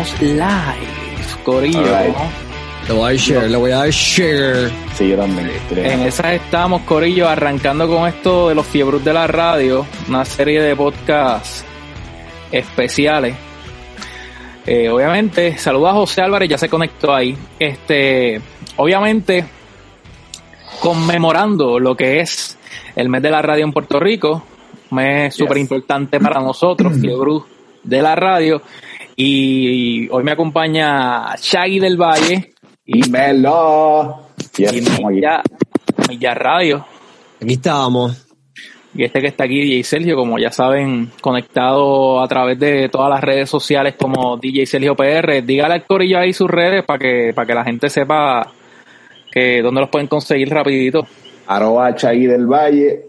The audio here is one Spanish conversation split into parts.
estamos live, Corillo. Le voy a share, le voy a dar share. Sí, yo también. En esa estamos, Corillo, arrancando con esto de los fiebros de la radio, una serie de podcasts especiales. Eh, obviamente, saluda a José Álvarez, ya se conectó ahí. Este, obviamente, conmemorando lo que es el mes de la radio en Puerto Rico, mes súper importante para nosotros, fiebre de la radio. Y hoy me acompaña Shaggy del Valle Y Melo. Yes, y estamos aquí. Milla, Milla Radio. Aquí estábamos. Y este que está aquí, DJ Sergio, como ya saben, conectado a través de todas las redes sociales como DJ Sergio PR. Dígale al corillo ahí sus redes para que, para que la gente sepa que dónde los pueden conseguir rapidito. Arroba Chagui del Valle.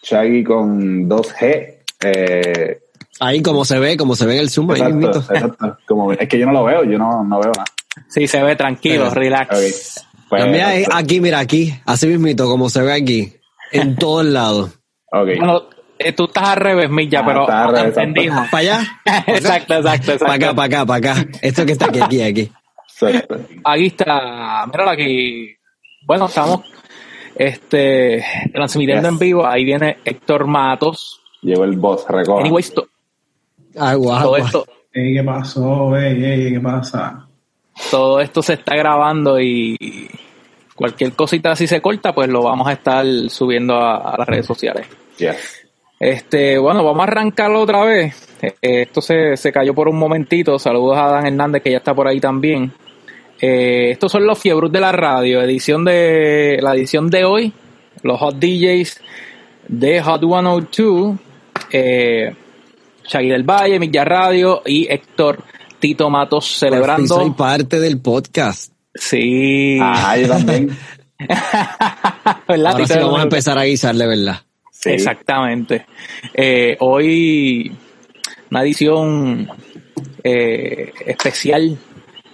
Chagui con 2G. Eh, Ahí como se ve, como se ve en el zoom, ahí exacto, mismito. exacto. Como, es que yo no lo veo, yo no, no veo nada. Sí, se ve tranquilo, Sí. relax. Ok. Pues, También ahí, aquí, mira, aquí, así mismito, como se ve aquí, en todos lados. ok. Bueno, eh, tú estás al revés, Milla, Ah, pero está al revés, entendimos. ¿Para allá? exacto, exacto, exacto. Para acá, para acá, para acá. Esto que está aquí, aquí, aquí. Exacto. Aquí está, míralo aquí. Bueno, estamos este transmitiendo Yes. en vivo. Ahí viene Héctor Matos. Llegó el boss, recoja. Anyways, to- Agua, todo agua. esto, Ey, ¿Qué pasó? Ey, ey, ¿qué pasa? todo esto se está grabando y cualquier cosita si se corta, pues lo vamos a estar subiendo a, a las redes sociales. Yes. Este, bueno, vamos a arrancarlo otra vez. Eh, esto se, se cayó por un momentito. Saludos a Dan Hernández que ya está por ahí también. Eh, estos son los fiebros de la radio, edición de la edición de hoy, los hot DJs de Hot 102, eh, Shaggy del Valle, Milla Radio y Héctor Tito Matos Por fin celebrando. soy parte del podcast. Sí. Ah, yo también. ¿Verdad, Ahora sí vamos a empezar a guisarle, ¿verdad? Sí. Exactamente. Eh, hoy una edición eh, especial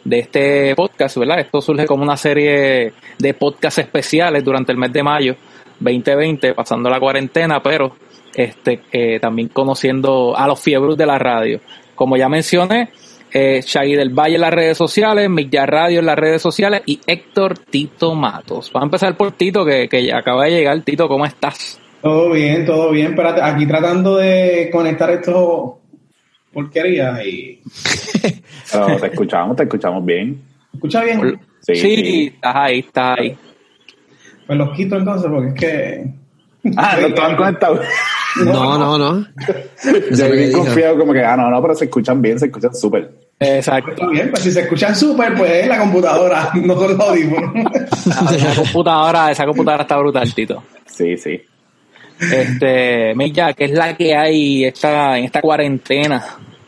de este podcast, ¿verdad? Esto surge como una serie de podcasts especiales durante el mes de mayo 2020, pasando la cuarentena, pero este eh, también conociendo a los fiebros de la radio. Como ya mencioné, eh, Shaggy del Valle en las redes sociales, Milla Radio en las redes sociales y Héctor Tito Matos. Vamos a empezar por Tito, que, que ya acaba de llegar. Tito, ¿cómo estás? Todo bien, todo bien. Espérate, aquí tratando de conectar esto porquerías y... Pero te escuchamos, te escuchamos bien. ¿Escucha bien? Sí, Sí, sí. estás ahí, estás ahí. Pues los quito entonces porque es que... Ah, no estaban conectados. No, no, no. Yo dijo. confiado, como que, ah, no, no, pero se escuchan bien, se escuchan súper. Exacto. Está bien, pues si se escuchan súper, pues es la computadora, no son los audífonos. Esa computadora, esa computadora está brutal, Tito. Sí, sí. Este, Milla, ¿qué es la que hay esta, en esta cuarentena?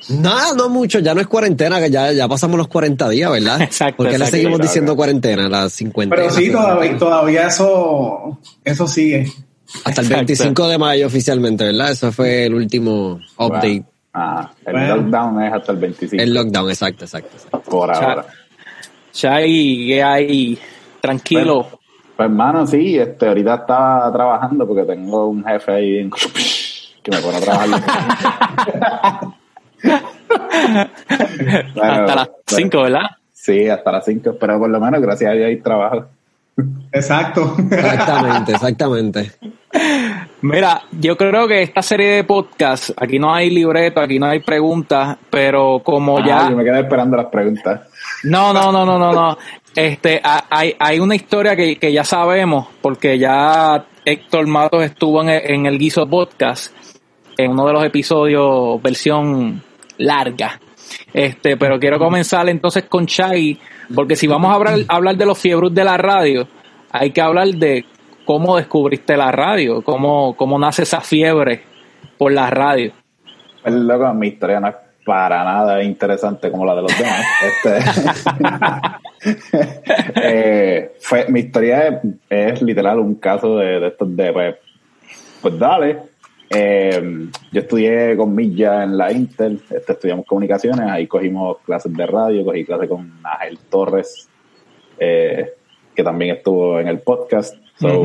Nada, no mucho, ya no es cuarentena, que ya, ya pasamos los 40 días, ¿verdad? Exacto, ¿Por qué le seguimos diciendo cuarentena? Las 50. Pero sí, todavía, todavía eso, eso sigue. Hasta el Exacto. 25 de mayo oficialmente, ¿verdad? Eso fue el último update. Ah, el Bueno. lockdown es hasta el 25. El lockdown, exacto, exacto. exacto. por ahora. Chay, ¿qué hay? Tranquilo. Pues hermano, sí, este, ahorita estaba trabajando porque tengo un jefe ahí en- que me pone a trabajar. Bueno, Hasta las bueno, 5, ¿verdad? Sí, hasta las 5, pero por lo menos gracias a Dios hay trabajo. Exacto. Exactamente, exactamente. Mira, yo creo que esta serie de podcasts, aquí no hay libreto, aquí no hay preguntas, pero como Ah, ya... yo me quedé esperando las preguntas. No, no, no, no, no, no. Este, ha- hay, hay una historia que, que ya sabemos, porque ya Héctor Matos estuvo en el, en el Guiso Podcast, en uno de los episodios versión larga. Este, pero quiero comenzar entonces con Chai, porque si vamos a hablar, hablar de los fiebros de la radio, hay que hablar de cómo descubriste la radio, cómo, cómo nace esa fiebre por la radio. Pues loco, mi historia no es para nada interesante como la de los demás. Este, eh, fue, mi historia es, es literal un caso de, de estos de, pues, pues dale. Eh, yo estudié con Milla en la Intel, este, estudiamos comunicaciones, ahí cogimos clases de radio, cogí clases con Ángel Torres, eh, que también estuvo en el podcast. So,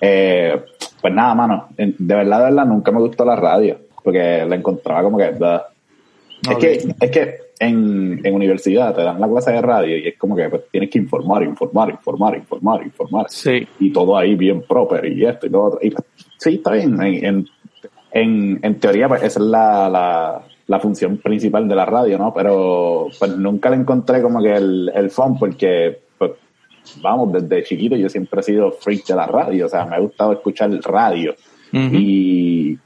eh, pues nada, mano, de verdad, de verdad, nunca me gustó la radio, porque la encontraba como que... da. Es que, es que en, en universidad te dan la clase de radio y es como que pues, tienes que informar, informar, informar, informar, informar. Sí. Y todo ahí bien proper y esto y lo otro. Y, pues, sí, está bien. En, en, en, teoría, pues esa es la, la, la función principal de la radio, ¿no? Pero pues nunca le encontré como que el, el fun porque, pues, vamos, desde chiquito yo siempre he sido freak de la radio. O sea, me ha gustado escuchar radio. Ujú. Y,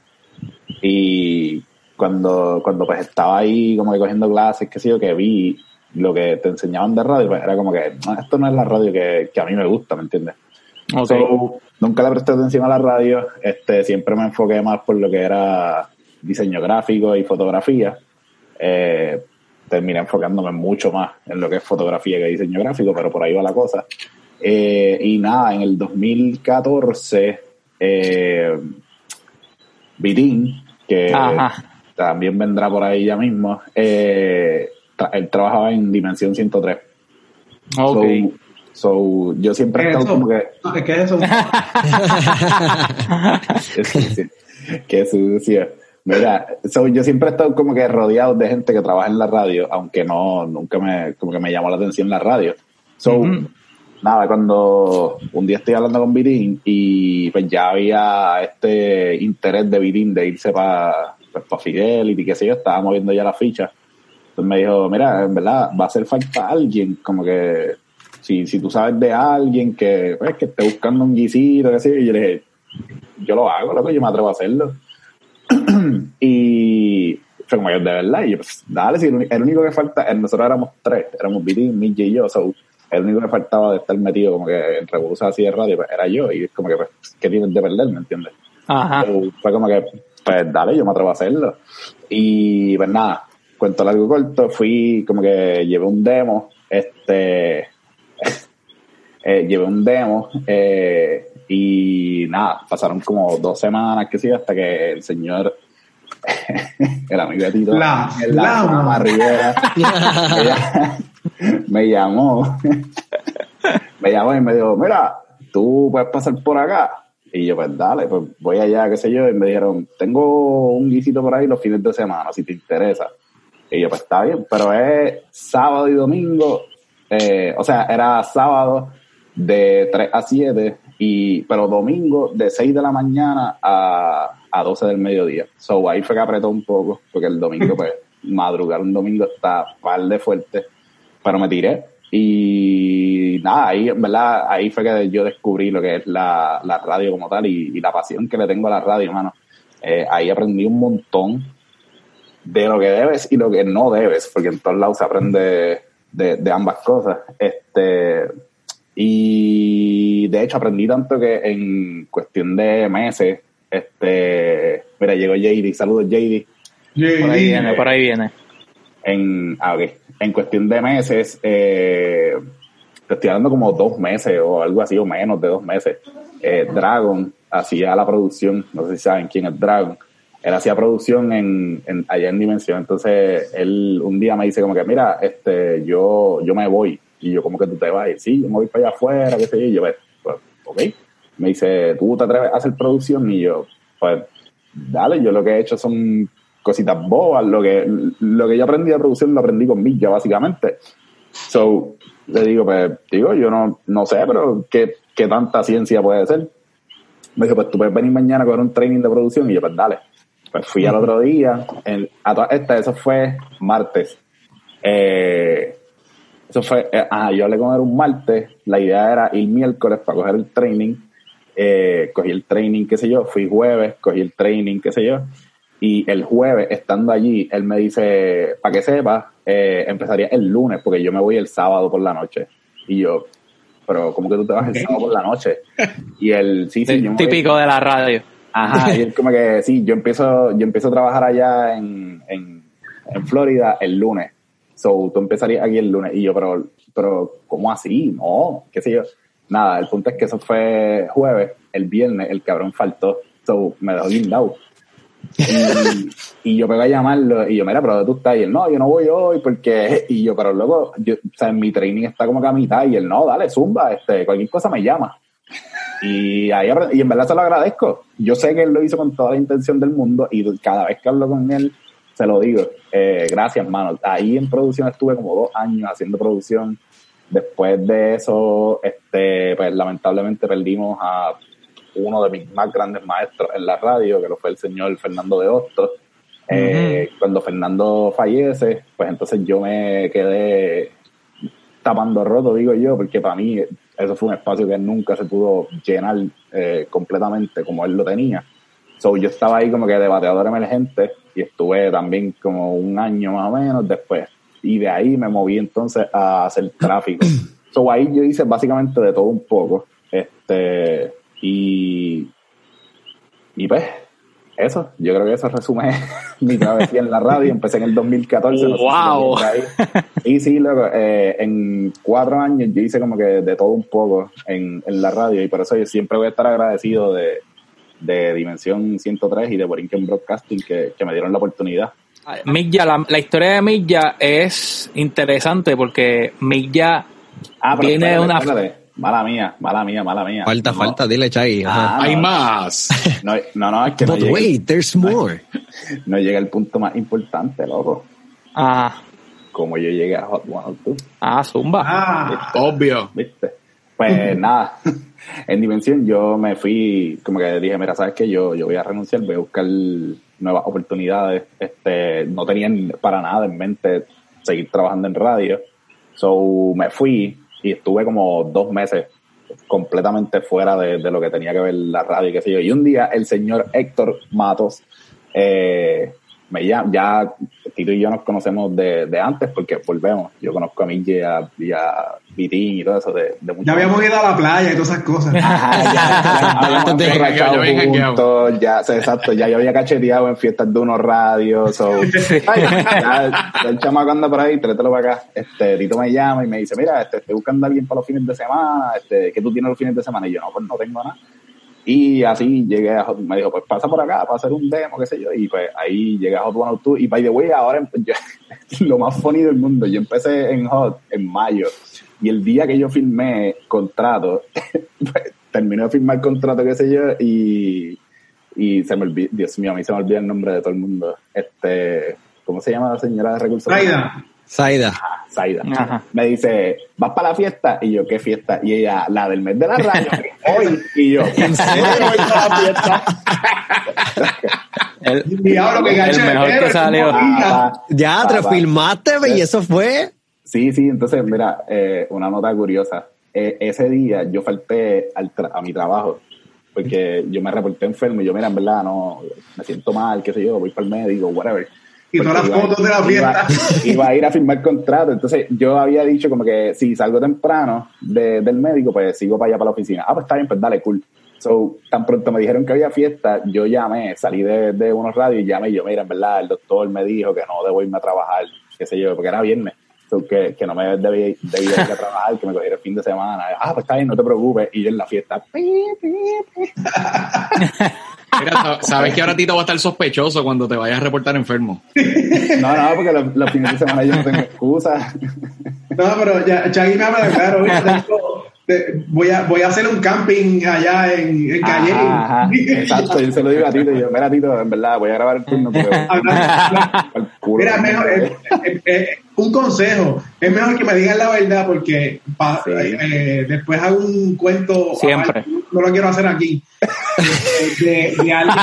y cuando, cuando pues estaba ahí como que cogiendo clases, qué sé yo, que vi lo que te enseñaban de radio, pues era como que "No, esto no es la radio que, que a mí me gusta, ¿me entiendes? Ok. So, nunca le presté atención a la radio, este, siempre me enfoqué más por lo que era diseño gráfico y fotografía. Eh, terminé enfocándome mucho más en lo que es fotografía que diseño gráfico, pero por ahí va la cosa. Eh, y nada, en el 2014, eh, Vitín, que Ajá. También vendrá por ahí ya mismo, eh, tra- él trabajaba en Dimensión 103. Ok. So, so, yo siempre he ¿Qué es estado eso? como que... No, ¿Qué es eso? Qué sucio. Mira, so, yo siempre he estado como que rodeado de gente que trabaja en la radio, aunque no, nunca me, como que me llamó la atención la radio. So, nada, cuando un día estoy hablando con Vitín y pues ya había este interés de Vitín de irse para pues, pa Fidelity, qué sé yo, estaba moviendo ya la ficha. Entonces me dijo, mira, en verdad va a hacer falta alguien, como que si, si tú sabes de alguien que, pues, que esté buscando un guisito, qué sé yo, y yo le dije, yo lo hago, loco, yo me atrevo a hacerlo. y fue como que de verdad, y yo, pues, dale, si el, el único que falta, nosotros éramos tres, éramos Vitín, Midge y yo, so, el único que faltaba de estar metido como que en revolución así de radio pues, era yo, y es como que, pues, ¿qué tienes de perder, me entiendes? Ajá. So, fue como que, pues dale, yo me atrevo a hacerlo. Y pues nada, cuento largo y corto, fui como que llevé un demo, este, eh, llevé un demo, eh, y nada, pasaron como dos semanas, que sí, hasta que el señor, el amigo de Tito, La- el la- Rivera, ella- me llamó, me llamó y me dijo, mira, tú puedes pasar por acá. Y yo, pues dale, pues voy allá, qué sé yo. Y me dijeron, tengo un guisito por ahí los fines de semana, si te interesa. Y yo, pues está bien, pero es sábado y domingo, eh, o sea, era sábado de 3 a 7, y, pero domingo de 6 de la mañana a, a 12 del mediodía. So ahí fue que apretó un poco, porque el domingo, pues, madrugar un domingo está par de fuerte, pero me tiré. Y nada, ahí, en verdad, ahí fue que yo descubrí lo que es la, la radio como tal y, y la pasión que le tengo a la radio, hermano. Eh, ahí aprendí un montón de lo que debes y lo que no debes, porque en todos lados se aprende de, de ambas cosas. Este, y de hecho aprendí tanto que en cuestión de meses, este, mira, llegó JD, saludos JD. Por ahí viene, por ahí viene. En, ah, ok. En cuestión de meses, eh, te estoy hablando como dos meses o algo así, o menos de dos meses. Eh, Dragon hacía la producción, no sé si saben quién es Dragon. Él hacía producción en, en- allá en Dimensión. Entonces, él un día me dice como que, mira, este, yo, yo me voy. Y yo, como que tú te vas? Y, sí, yo me voy para allá afuera, qué sé yo. Y yo, pues, ok. Me dice, ¿tú te atreves a hacer producción? Y yo, pues, dale, yo lo que he hecho son cositas bobas. Lo que, lo que yo aprendí de producción lo aprendí con Milla, básicamente. So, le digo, pues, digo, yo no, no sé, pero ¿qué, qué tanta ciencia puede ser? Me dijo, pues tú puedes venir mañana a coger un training de producción. Y yo, pues dale. Pues fui al otro día. En, a todas estas, eso fue martes. Eh, eso fue, eh, ah, yo hablé con él un martes. La idea era ir miércoles para coger el training. Eh, cogí el training, qué sé yo. Fui jueves, cogí el training, qué sé yo. Y el jueves, estando allí, él me dice, para que sepas, eh, empezaría el lunes, porque yo me voy el sábado por la noche. Y yo, pero ¿cómo que tú te vas el sábado por la noche? Y él, sí, sí, yo voy- Típico de la radio. Ajá, y él como que sí, yo empiezo, yo empiezo a trabajar allá en, en, en Florida el lunes. So, tú empezarías aquí el lunes. Y yo, pero, pero, ¿cómo así? No, qué sé yo. Nada, el punto es que eso fue jueves, el viernes, el cabrón faltó. So, me dejó guindado. Y, yo pego a llamarlo y yo, mira, pero ¿dónde tú estás? Y él, no, yo no voy hoy porque... Y yo, pero luego, yo, o sea, mi training está como que a mitad y él, no, dale, zumba, este, cualquier cosa me llama. Y, ahí, y en verdad se lo agradezco. Yo sé que él lo hizo con toda la intención del mundo y cada vez que hablo con él, se lo digo. Eh, gracias, mano. Ahí en producción estuve como dos años haciendo producción. Después de eso, este, pues lamentablemente perdimos a uno de mis más grandes maestros en la radio, que lo fue el señor Fernando de Hostos. Eh, cuando Fernando fallece, pues entonces yo me quedé tapando roto, digo yo, porque para mí eso fue un espacio que nunca se pudo llenar eh, completamente como él lo tenía. So, yo estaba ahí como que de bateador emergente y estuve también como un año más o menos después. Y de ahí me moví entonces a hacer tráfico. So, ahí yo hice básicamente de todo un poco. Este, y, y pues, eso, yo creo que eso resume mi travesía en la radio. Empecé en el 2014. No ¡Wow! y sí, luego, eh, en cuatro años yo hice como que de todo un poco en, en la radio y por eso yo siempre voy a estar agradecido de, de Dimensión 103 y de Borinquen Broadcasting que, que me dieron la oportunidad. Milla, la, la historia de Milla es interesante porque Milla Ah, viene de una... espérate. Mala mía, mala mía, mala mía. Falta, No, falta, dile, Chai. ajá. Ah, Hay no, más. No, no, no, es que no But llega, wait, there's more. no llega el punto más importante, loco. Ah, Como yo llegué a Hot 102. ah, Zumba. Ah, Obvio. ¿viste? Pues nada, en Dimensión yo me fui, como que dije, mira, ¿sabes qué? Yo, yo voy a renunciar, voy a buscar nuevas oportunidades. Este, no tenían para nada en mente seguir trabajando en radio. So me fui y estuve como dos meses completamente fuera de, de lo que tenía que ver la radio y qué sé yo. Y un día el señor Héctor Matos eh, me llama, ya Tito y yo nos conocemos de, de antes porque volvemos. Yo conozco a Mille y a, y a Vitín y todo eso de, de mucho ya habíamos ido a la playa y todas esas cosas. Ajá, ya, ya ya ya, exacto, ya yo había cacheteado en fiestas de unos radios, so, ay, ya, ya el chamaco anda por ahí, tráetelo para acá, este, Tito me llama y me dice, mira, este, estoy buscando a alguien para los fines de semana, este, ¿qué tú tienes los fines de semana? Y yo, no, pues no tengo nada. Y así llegué a Hot, me dijo, pues pasa por acá para hacer un demo, qué sé yo, y pues ahí llegué a Hot 102, y by the way, ahora yo- lo más funny del mundo, yo empecé en Hot en mayo, y el día que yo firmé contrato, pues, terminé de firmar contrato, qué sé yo, y, y se me olvidó, Dios mío, a mí se me olvida el nombre de todo el mundo. Este, ¿cómo se llama la señora de recursos? Zaida. Zaida. Zaida. Ajá. Me dice, ¿vas para la fiesta? Y yo, ¿qué fiesta? Y ella, la del mes de la radio, hoy. Y yo, ¿en serio voy para la fiesta? El, que mejor que salió. Ah, Ya, te filmaste, ve, y eso fue. Sí, sí, entonces, mira, eh, una nota curiosa. Eh, ese día yo falté al tra- a mi trabajo porque yo me reporté enfermo y yo, mira, en verdad, no, me siento mal, qué sé yo, voy para el médico, whatever. Y todas las iba- fotos de la iba- fiesta. Iba, a ir a firmar contrato, entonces yo había dicho como que si salgo temprano de- del médico, pues sigo para allá para la oficina. Ah, pues está bien, pues dale, cool. So, tan pronto me dijeron que había fiesta, yo llamé, salí de, de unos radios y llamé y yo, mira, en verdad, el doctor me dijo que no debo irme a trabajar, qué sé yo, porque era viernes. So, que, que no me debía, debía ir a trabajar, que me cogiera el fin de semana. Ah, pues está bien, no te preocupes. Y yo en la fiesta, Mira, sa- sabes que ahora Tito va a estar sospechoso cuando te vayas a reportar enfermo. no, no, porque los, los fines de semana yo no tengo excusa. No, pero ya, Chagui me habla de claro, tengo- te- voy, a, voy a hacer un camping allá en, en Calle. Ajá, ajá, exacto, yo se lo digo a Tito, yo, mira Tito, en verdad, voy a grabar el turno Mira, mejor, eh, eh, eh, un consejo, es mejor que me digan la verdad porque pa- Sí. eh, después hago un cuento, Siempre. no lo quiero hacer aquí, de, de- de alguien,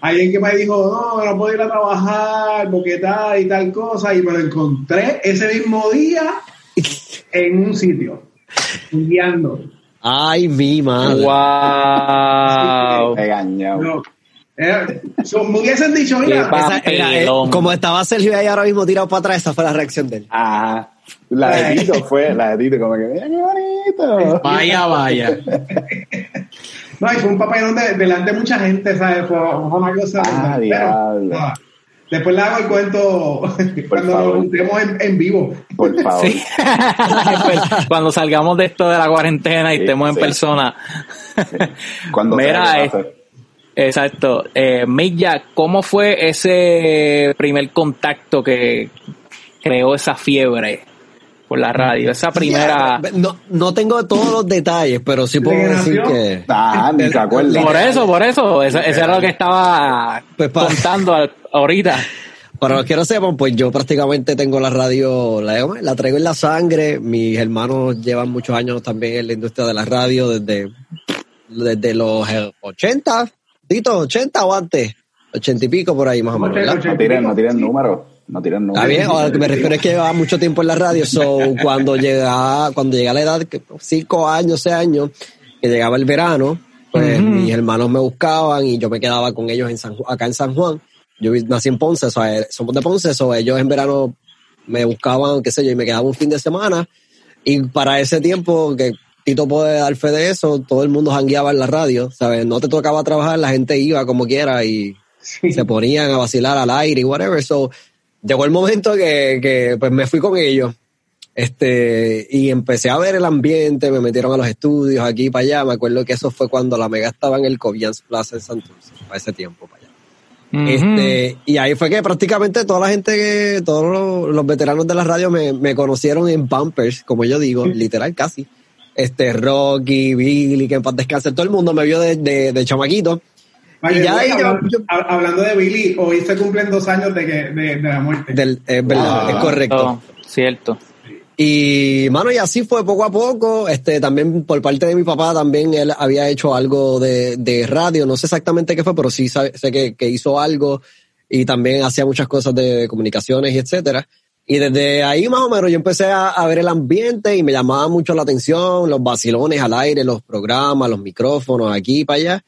alguien que me dijo, no, no puedo ir a trabajar porque tal y tal cosa, y me lo encontré ese mismo día en un sitio, guiando. Ay, mi madre. Wow. No, eh, so, me hubiesen dicho, mira, Esa era, eh, como estaba Sergio ahí ahora mismo tirado para atrás, esa fue la reacción de él. Ajá. La de Tito fue, la de Tito, como que, mira qué bonito. Vaya, vaya. No, y fue un papelón de, delante de mucha gente, ¿sabes? Fue, fue una cosa. Ah, pero, diablo. Después le hago el cuento cuando favor. nos juntemos en, en vivo. Por favor. Sí. Pues, Cuando salgamos de esto de la cuarentena y Sí, estemos en sí. persona. Cuando Mira, eh. Exacto. Eh, Milla, ¿cómo fue ese primer contacto que creó esa fiebre por la radio. Esa primera... No, no tengo todos los detalles, pero sí puedo ¿De decir que... Ah, ni te acuerdas. Por eso, por eso. Eso, eso era lo que estaba Pues contando al- ahorita. Para los que no sepan, pues yo prácticamente tengo la radio, la, la traigo en la sangre. Mis hermanos llevan muchos años también en la industria de la radio, desde, desde los eh, 80, Tito, 80 o antes, 80 y pico por ahí más o menos. No tiren, no tiren números. No números. Está bien, o a lo que me refiero es que llevaba mucho tiempo en la radio, so cuando llegaba, cuando llegaba la edad, que cinco años, seis años, que llegaba el verano, pues mis hermanos me buscaban y yo me quedaba con ellos en San, acá en San Juan. Yo nací en Ponce, o sea, eh, somos de Ponce, so ellos en verano me buscaban, qué sé yo, y me quedaba un fin de semana. Y para ese tiempo, que Tito puede dar fe de eso, todo el mundo jangueaba en la radio, ¿sabes? No te tocaba trabajar, la gente iba como quiera y se ponían a vacilar al aire y whatever. So, llegó el momento que, que pues me fui con ellos. Este, y empecé a ver el ambiente, me metieron a los estudios aquí para allá. Me acuerdo que eso fue cuando la mega estaba en el Covians Plaza en Santurce, para ese tiempo para allá. Este, y ahí fue que prácticamente toda la gente que, todos los, los veteranos de la radio me, me conocieron en Pampers, como yo digo, literal casi. Este, Rocky, Billy, que en paz descanse, todo el mundo me vio de, de, de chamaquito. Vaya, y ya hablando, yo- hab- hablando de Billy, hoy se cumplen dos años de, que, de, de la muerte. del, es verdad, Ah. es correcto. Oh, cierto. Y, mano, y así fue poco a poco. Este, también por parte de mi papá, también él había hecho algo de, de radio. No sé exactamente qué fue, pero sí sabe- sé que, que hizo algo. Y también hacía muchas cosas de comunicaciones y etcétera. Y desde ahí más o menos yo empecé a, a ver el ambiente y me llamaba mucho la atención, los vacilones al aire, los programas, los micrófonos aquí y para allá.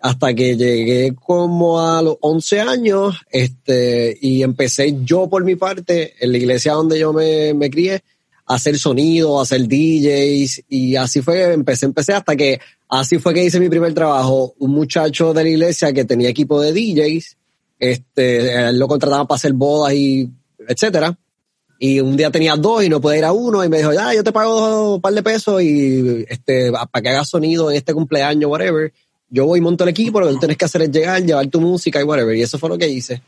Hasta que llegué como a los 11 años, este, y empecé yo por mi parte, en la iglesia donde yo me, crié, a hacer sonido, a hacer DJs, y así fue empecé, empecé hasta que, así fue que hice mi primer trabajo. Un muchacho de la iglesia que tenía equipo de DJs, este, lo contrataba para hacer bodas y etcétera. Y un día tenía dos y no podía ir a uno y me dijo, ya, yo te pago un par de pesos y este, para que hagas sonido en este cumpleaños, whatever. Yo voy y monto el equipo, lo que tú tienes que hacer es llegar, llevar tu música y whatever. Y eso fue lo que hice.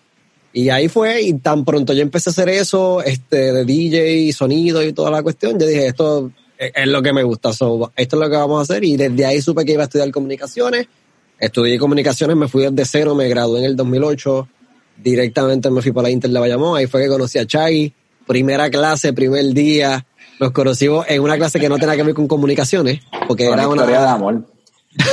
Y ahí fue, y tan pronto yo empecé a hacer eso, este, de DJ, sonido y toda la cuestión, yo dije, esto es, lo que me gusta, so, esto es lo que vamos a hacer. Y desde ahí supe que iba a estudiar comunicaciones. Estudié comunicaciones, me fui desde cero, me gradué en el 2008. Directamente me fui para la Inter de Bayamón, ahí fue que conocí a Chagui. Primera clase, primer día. Nos conocimos en una clase que no tenía que ver con comunicaciones, porque era una... historia de amor.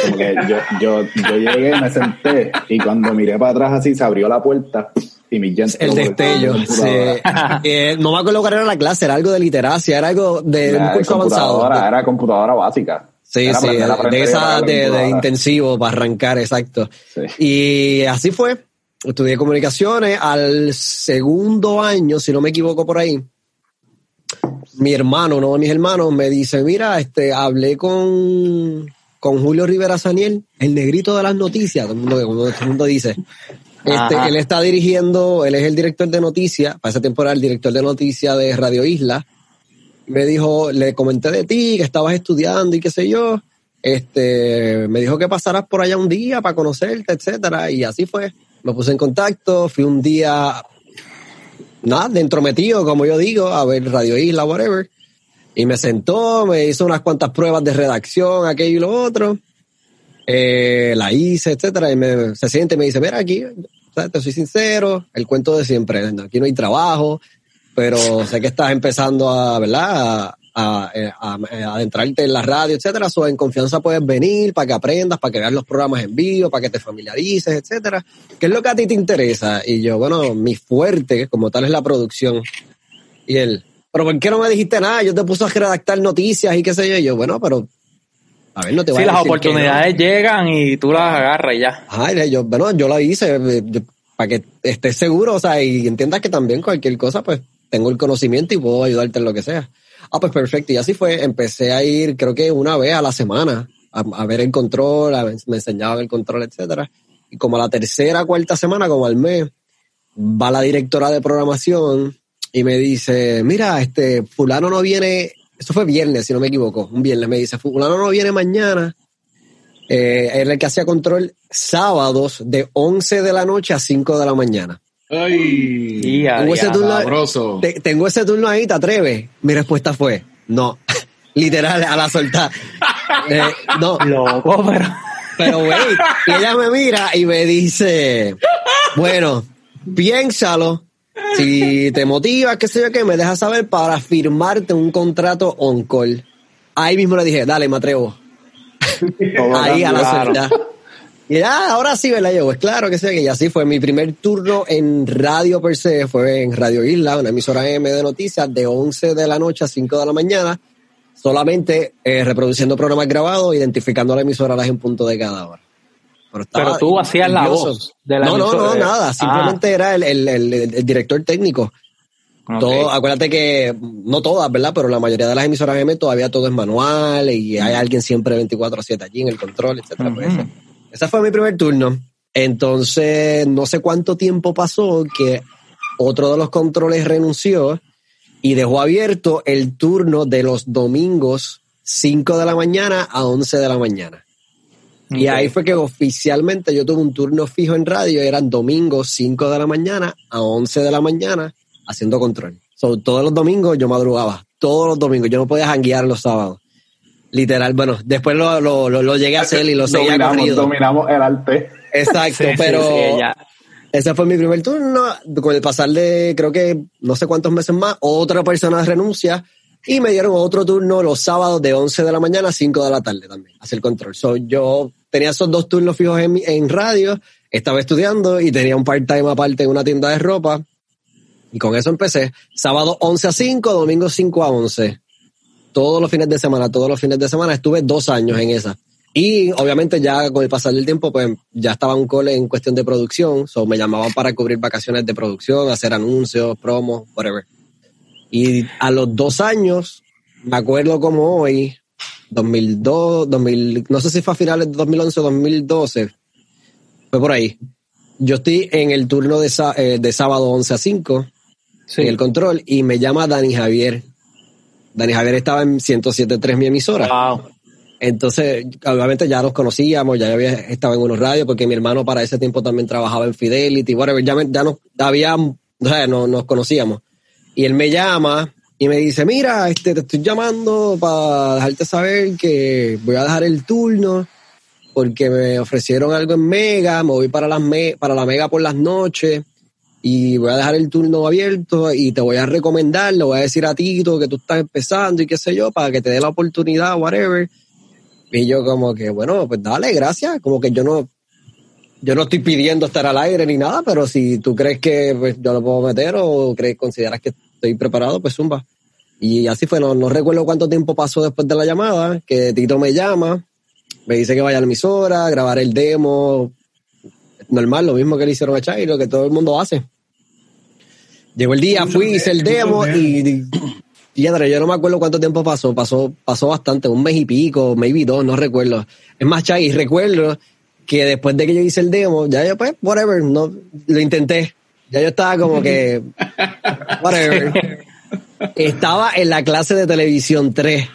Como que yo, yo, yo llegué, me senté y cuando miré para atrás así se abrió la puerta y mi gente El destello. sí. Eh, no me acuerdo cuál era la clase, era algo de literacia, era algo de un curso avanzado. computadora, era computadora básica. Sí, Era sí, aprender a aprender de esa de, intensivo para arrancar, exacto. Sí. Y así fue. Estudié comunicaciones. Al segundo año, si no me equivoco por ahí, mi hermano, uno de mis hermanos, me dice, mira, este, hablé con, con Julio Rivera Saniel, el negrito de las noticias, todo el mundo, todo el mundo dice. Este, él está dirigiendo, él es el director de noticias, para esa temporada el director de noticias de Radio Isla. Me dijo, le comenté de ti, que estabas estudiando y qué sé yo. Este, me dijo que pasaras por allá un día para conocerte, etcétera, y así fue. Me puse en contacto, fui un día, nada, dentro metido, como yo digo, a ver Radio Isla, whatever. Y me sentó, me hizo unas cuantas pruebas de redacción, aquello y lo otro. Eh, la hice, etcétera, y me, se siente y me dice, mira aquí, te soy sincero, el cuento de siempre, aquí no hay trabajo, pero sé que estás empezando a, ¿verdad? A, a, a- a adentrarte en la radio, etcétera, so, en confianza puedes venir para que aprendas, para que veas los programas en vivo, para que te familiarices, etcétera. ¿Qué es lo que a ti te interesa? Y yo, bueno, mi fuerte como tal es la producción. Y él, pero ¿por qué no me dijiste nada? Yo te puse a redactar noticias y qué sé yo. Y yo, bueno, pero, a ver, no te voy Sí, a las decir que no. oportunidades llegan y tú las agarras y ya. Ajá, y yo, bueno, yo la hice yo- para que estés seguro, o sea, y entiendas que también cualquier cosa, pues tengo el conocimiento y puedo ayudarte en lo que sea. Ah, pues perfecto, y así fue. Empecé a ir, creo que una vez a la semana, a, a ver el control, a- me enseñaban el control, etcétera. Y como a la tercera, cuarta semana, como al mes, va la directora de programación y me dice, mira, este, fulano no viene, eso fue viernes, si no me equivoco, un viernes, me dice, fulano no viene mañana, eh, era el que hacía control sábados de 11 de la noche a 5 de la mañana. Ay, Y a Tengo ese diablo. turno, te- tengo ese turno ahí, ¿te atreves? Mi respuesta fue, no. Literal, a la soltar. Eh, no, Loco, pero. pero wait, y ella me mira y me dice, bueno, piénsalo. Si te motiva, qué sé yo qué, me dejas saber para firmarte un contrato on call. Ahí mismo le dije, dale, me atrevo. Ahí a la suelta. Y ya, ahora sí, ¿verdad? Yo, pues claro que sí, que ya sí fue mi primer turno en radio per se, fue en Radio Isla, una emisora M de noticias, de 11 de la noche a 5 de la mañana, solamente eh, reproduciendo programas grabados, identificando a la emisora a las en punto de cada hora. Estaba Pero tú hacías la voz de la No, no, no, nada, Ah. simplemente era el, el, el- el director técnico. Todo, acuérdate que no todas, ¿verdad? Pero la mayoría de las emisoras M todavía todo es manual y hay alguien siempre 24/7 allí en el control, etcétera. Ese, ese fue mi primer turno. Entonces, no sé cuánto tiempo pasó que otro de los controles renunció y dejó abierto el turno de los domingos 5 de la mañana a 11 de la mañana. Y ahí fue que oficialmente yo tuve un turno fijo en radio, eran domingos 5 de la mañana a 11 de la mañana haciendo control. So, todos los domingos yo madrugaba, todos los domingos, yo no podía janguear los sábados. Literal, bueno, después lo, lo, lo, lo llegué a hacer y lo seguía dominamos, corrido. dominamos el arte. Exacto, Sí, pero sí, ese fue mi primer turno. Con el pasar de, creo que no sé cuántos meses más, otra persona renuncia y me dieron otro turno los sábados de 11 de la mañana a 5 de la tarde también, hacer control. So, yo tenía esos dos turnos fijos en, en radio, estaba estudiando y tenía un part-time aparte en una tienda de ropa. Y con eso empecé. Sábado 11 a 5, domingo 5 a 11. Todos los fines de semana, todos los fines de semana. Estuve dos años en esa. Y obviamente ya con el pasar del tiempo, pues ya estaba un cole en cuestión de producción. So me llamaban para cubrir vacaciones de producción, hacer anuncios, promos, whatever. Y a los dos años, me acuerdo como hoy, 2002, 2000, no sé si fue a finales de 2011 o 2012, fue por ahí. Yo estoy en el turno de, eh, de sábado 11 a 5, Sí. en el control, y me llama Dani Javier. Dani Javier estaba en 107.3 mi emisora. Wow. Entonces, obviamente ya nos conocíamos, ya había estado en unos radios, porque mi hermano para ese tiempo también trabajaba en Fidelity, whatever, ya, me- ya nos, había, o sea, no- nos conocíamos. Y él me llama y me dice, mira, este, te estoy llamando para dejarte saber que voy a dejar el turno porque me ofrecieron algo en Mega, me voy para, las me- para la Mega por las noches y voy a dejar el turno abierto y te voy a recomendar, le voy a decir a Tito que tú estás empezando y qué sé yo, para que te dé la oportunidad, whatever. Y yo como que, bueno, pues dale, gracias. Como que yo no, yo no estoy pidiendo estar al aire ni nada, pero si tú crees que pues, yo lo puedo meter o crees, consideras que estoy preparado, pues zumba. Y así fue, no, no recuerdo cuánto tiempo pasó después de la llamada, que Tito me llama, me dice que vaya a la emisora, grabar el demo, normal, lo mismo que le hicieron a Chairo, que todo el mundo hace. Llegó el día, fui, hice el demo y, y yo no me acuerdo cuánto tiempo pasó, pasó, pasó bastante, un mes y pico, maybe dos, no recuerdo. Es más, Chay, recuerdo que después de que yo hice el demo, ya yo pues, whatever, no, lo intenté. Ya yo estaba como que, whatever. Estaba en la clase de televisión 3,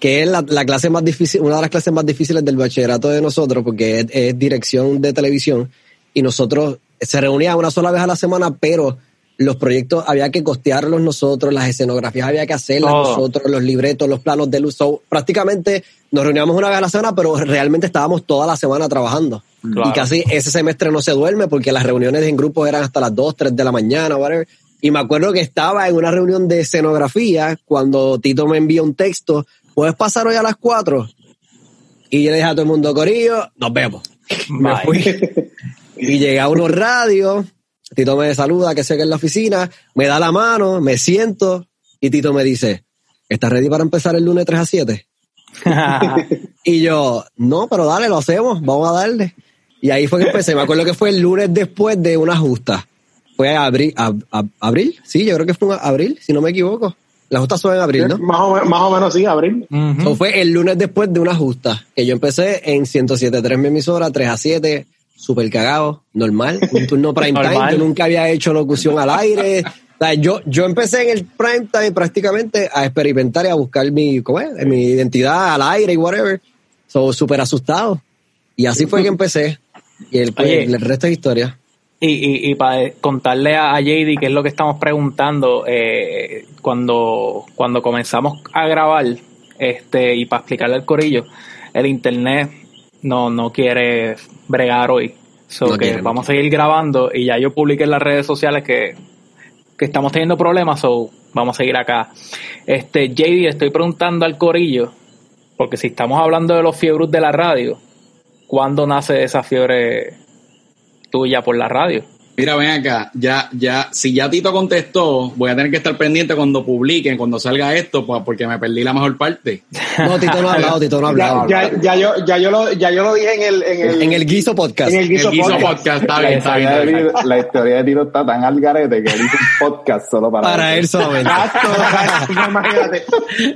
que es la, la clase más difícil, una de las clases más difíciles del bachillerato de nosotros, porque es, es dirección de televisión, y nosotros se reunía una sola vez a la semana, pero los proyectos había que costearlos nosotros, las escenografías había que hacerlas nosotros, los libretos, los planos de luz. So, prácticamente nos reuníamos una vez a la semana, pero realmente estábamos toda la semana trabajando. Claro. Y casi ese semestre no se duerme porque las reuniones en grupos eran hasta las 2, 3 de la mañana, whatever. Y me acuerdo que estaba en una reunión de escenografía cuando Tito me envió un texto, ¿puedes pasar hoy a las 4? Y yo le dije a todo el mundo, Corillo, nos vemos. Me fui. Y llegué a unos radios, Tito me saluda, que sé que en la oficina, me da la mano, me siento, y Tito me dice, ¿estás ready para empezar el lunes 3 a 7? Y yo, no, pero dale, lo hacemos, vamos a darle. Y ahí fue que empecé. Me acuerdo que fue el lunes después de una justa. Fue a abril, abril, sí, yo creo que fue en abril, si no me equivoco. Las justas son en abril, ¿no? Más, o, más o menos sí, abril. So, fue el lunes después de una justa, que yo empecé en 107.3 mi emisora, 3 a 7, súper cagado, normal, un turno prime time, yo nunca había hecho locución al aire. O sea, yo, yo empecé en el prime time prácticamente a experimentar y a buscar mi, ¿cómo es? mi identidad al aire y whatever. So, súper asustado. Y así fue que empecé. Y el, pues, el resto es historia. Y, y, y para contarle a, a JD qué es lo que estamos preguntando, eh, cuando, cuando comenzamos a grabar, este, y para explicarle al corillo, el internet no, no quiere bregar hoy. So No que no vamos a seguir grabando y ya yo publiqué en las redes sociales que, que estamos teniendo problemas, so vamos a seguir acá. Este, JD, estoy preguntando al corillo, porque si estamos hablando de los fiebres de la radio, ¿cuándo nace esa fiebre tuya por la radio? Mira, ven acá, ya, ya, si ya Tito contestó, voy a tener que estar pendiente cuando publiquen, cuando salga esto, pues, porque me perdí la mejor parte. No, Tito no ha hablado, Tito no ha Ya, hablado. ya, ya yo, ya, yo lo, ya yo lo dije en el, en el, En el Guiso Podcast. en el Guiso El Guiso Podcast. Podcast, está bien, La está historia, de bien. Tito, la historia de Tito está tan al garete que él hizo un podcast solo para, Para él solamente. Exacto, exacto, imagínate.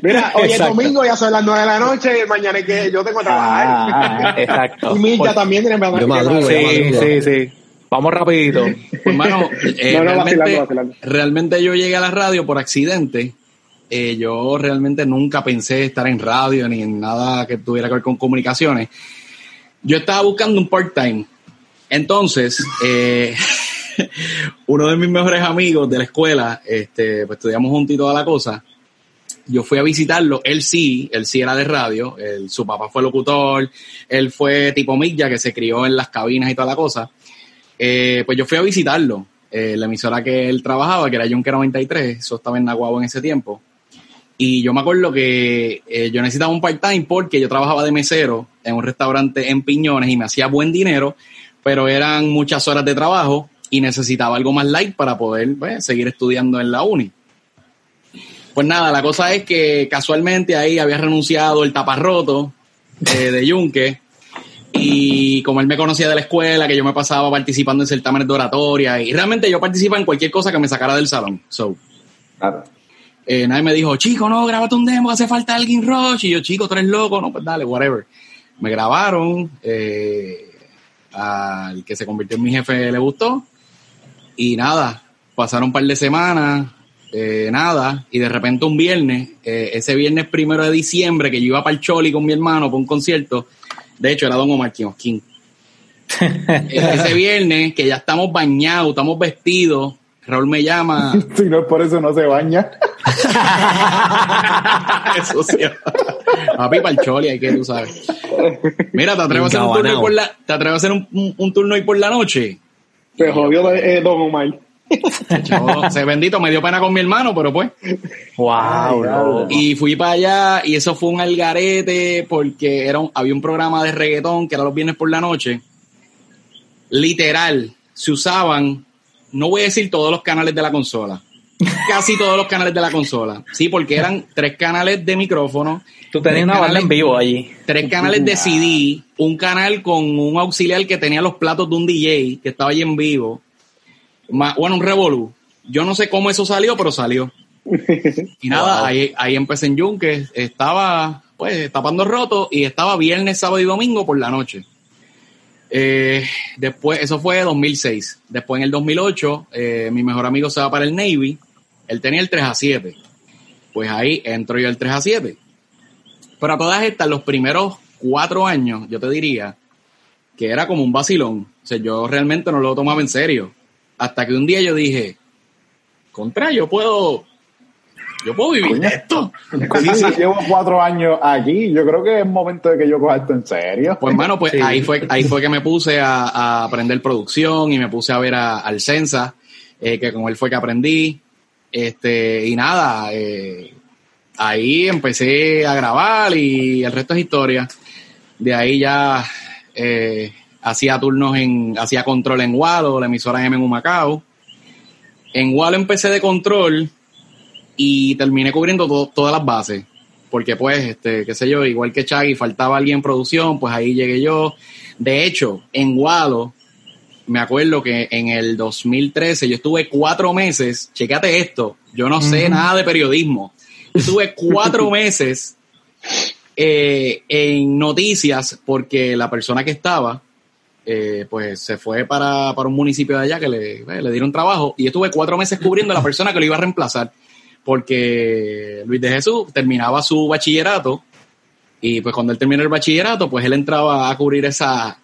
Mira, hoy es domingo, ya son las nueve de la noche, mañana es que yo tengo que trabajar. Ah, ah, Exacto. y Milka Por- también tiene que madrugo, Sí, sí, sí. Vamos rapidito. Pues, mano, eh, No, no, realmente, vacilando, vacilando. realmente yo llegué a la radio por accidente. Eh, yo realmente nunca pensé estar en radio ni en nada que tuviera que ver con comunicaciones. Yo estaba buscando un part-time. Entonces, eh, uno de mis mejores amigos de la escuela, este, pues estudiamos juntos y toda la cosa. Yo fui a visitarlo, él sí, él sí era de radio, él- su papá fue locutor, él fue tipo Milla que se crió en las cabinas y toda la cosa. Eh, pues yo fui a visitarlo, eh, la emisora que él trabajaba, que era Junker 93, eso estaba en Naguabo en ese tiempo. Y yo me acuerdo que eh, yo necesitaba un part-time porque yo trabajaba de mesero en un restaurante en Piñones y me hacía buen dinero, pero eran muchas horas de trabajo y necesitaba algo más light para poder pues, seguir estudiando en la uni. Pues nada, la cosa es que casualmente ahí había renunciado el taparroto de Yunque y como él me conocía de la escuela, que yo me pasaba participando en certámenes de oratoria y realmente yo participaba en cualquier cosa que me sacara del salón. So, claro. eh, nadie me dijo, chico, no, grábate un demo, hace falta alguien Rush. Y yo, chico, tú eres loco, no, pues dale, whatever. Me grabaron, eh, al que se convirtió en mi jefe le gustó. Y nada, pasaron un par de semanas, eh, nada, y de repente un viernes, eh, ese viernes primero de diciembre, que yo iba para el Choli con mi hermano para un concierto, de hecho era Don Omar King. ese viernes, que ya estamos bañados, estamos vestidos, Raúl me llama, Si no es por eso no se baña. Eso sí. Papi, para el choli, hay que tú sabes. Mira, ¿te atreves a hacer un turno, ahí por la, ¿te atreves a hacer un, un- un turno ahí por la noche? Se jodió eh, Don Omar. Yo, se bendito, me dio pena con mi hermano, pero pues. Wow. Y fui para allá y eso fue un algarete porque era un- había un programa de reggaetón que era los viernes por la noche. Literal, se usaban, no voy a decir todos los canales de la consola, casi todos los canales de la consola. Sí, porque eran tres canales de micrófono. Tú tenías una banda en vivo allí. tres canales de CD, un canal con un auxiliar que tenía los platos de un DJ que estaba allí en vivo. Bueno, un Revolu. Yo no sé cómo eso salió, pero salió. Y nada, Wow. ahí, ahí empecé en Yunque. Estaba, pues, tapando roto y estaba viernes, sábado y domingo por la noche. Eh, después, eso fue 2006. Después, en el 2008, eh, mi mejor amigo se va para el Navy. Él tenía el 3 a 7. Pues ahí entro yo el 3 a 7. Pero a todas estas, los primeros cuatro años, yo te diría que era como un vacilón. O sea, yo realmente no lo tomaba en serio. Hasta que un día yo dije, contra, yo puedo, yo puedo vivir de esto. Si llevo cuatro años aquí, yo creo que es momento de que yo coja esto en serio. Pues hermano, pues Sí. ahí fue, ahí fue que me puse a, a aprender producción y me puse a ver a- al Sensa, eh, que con él fue que aprendí. Este, y nada, eh, ahí empecé a grabar y el resto es historia. De ahí ya eh, hacía turnos en, hacía control en Walo, la emisora M en Humacao. En Walo empecé de control y terminé cubriendo to- todas las bases. Porque pues, este, qué sé yo, igual que Chagui, faltaba alguien en producción, pues ahí llegué yo. De hecho, en Walo, me acuerdo que en el 2013 yo estuve cuatro meses, checate esto, yo no sé nada de periodismo. Yo estuve cuatro meses eh, en noticias porque la persona que estaba, eh, pues se fue para, para un municipio de allá que le, eh, le dieron trabajo y estuve cuatro meses cubriendo a la persona que lo iba a reemplazar porque Luis de Jesús terminaba su bachillerato y pues cuando él terminó el bachillerato pues él entraba a cubrir esa,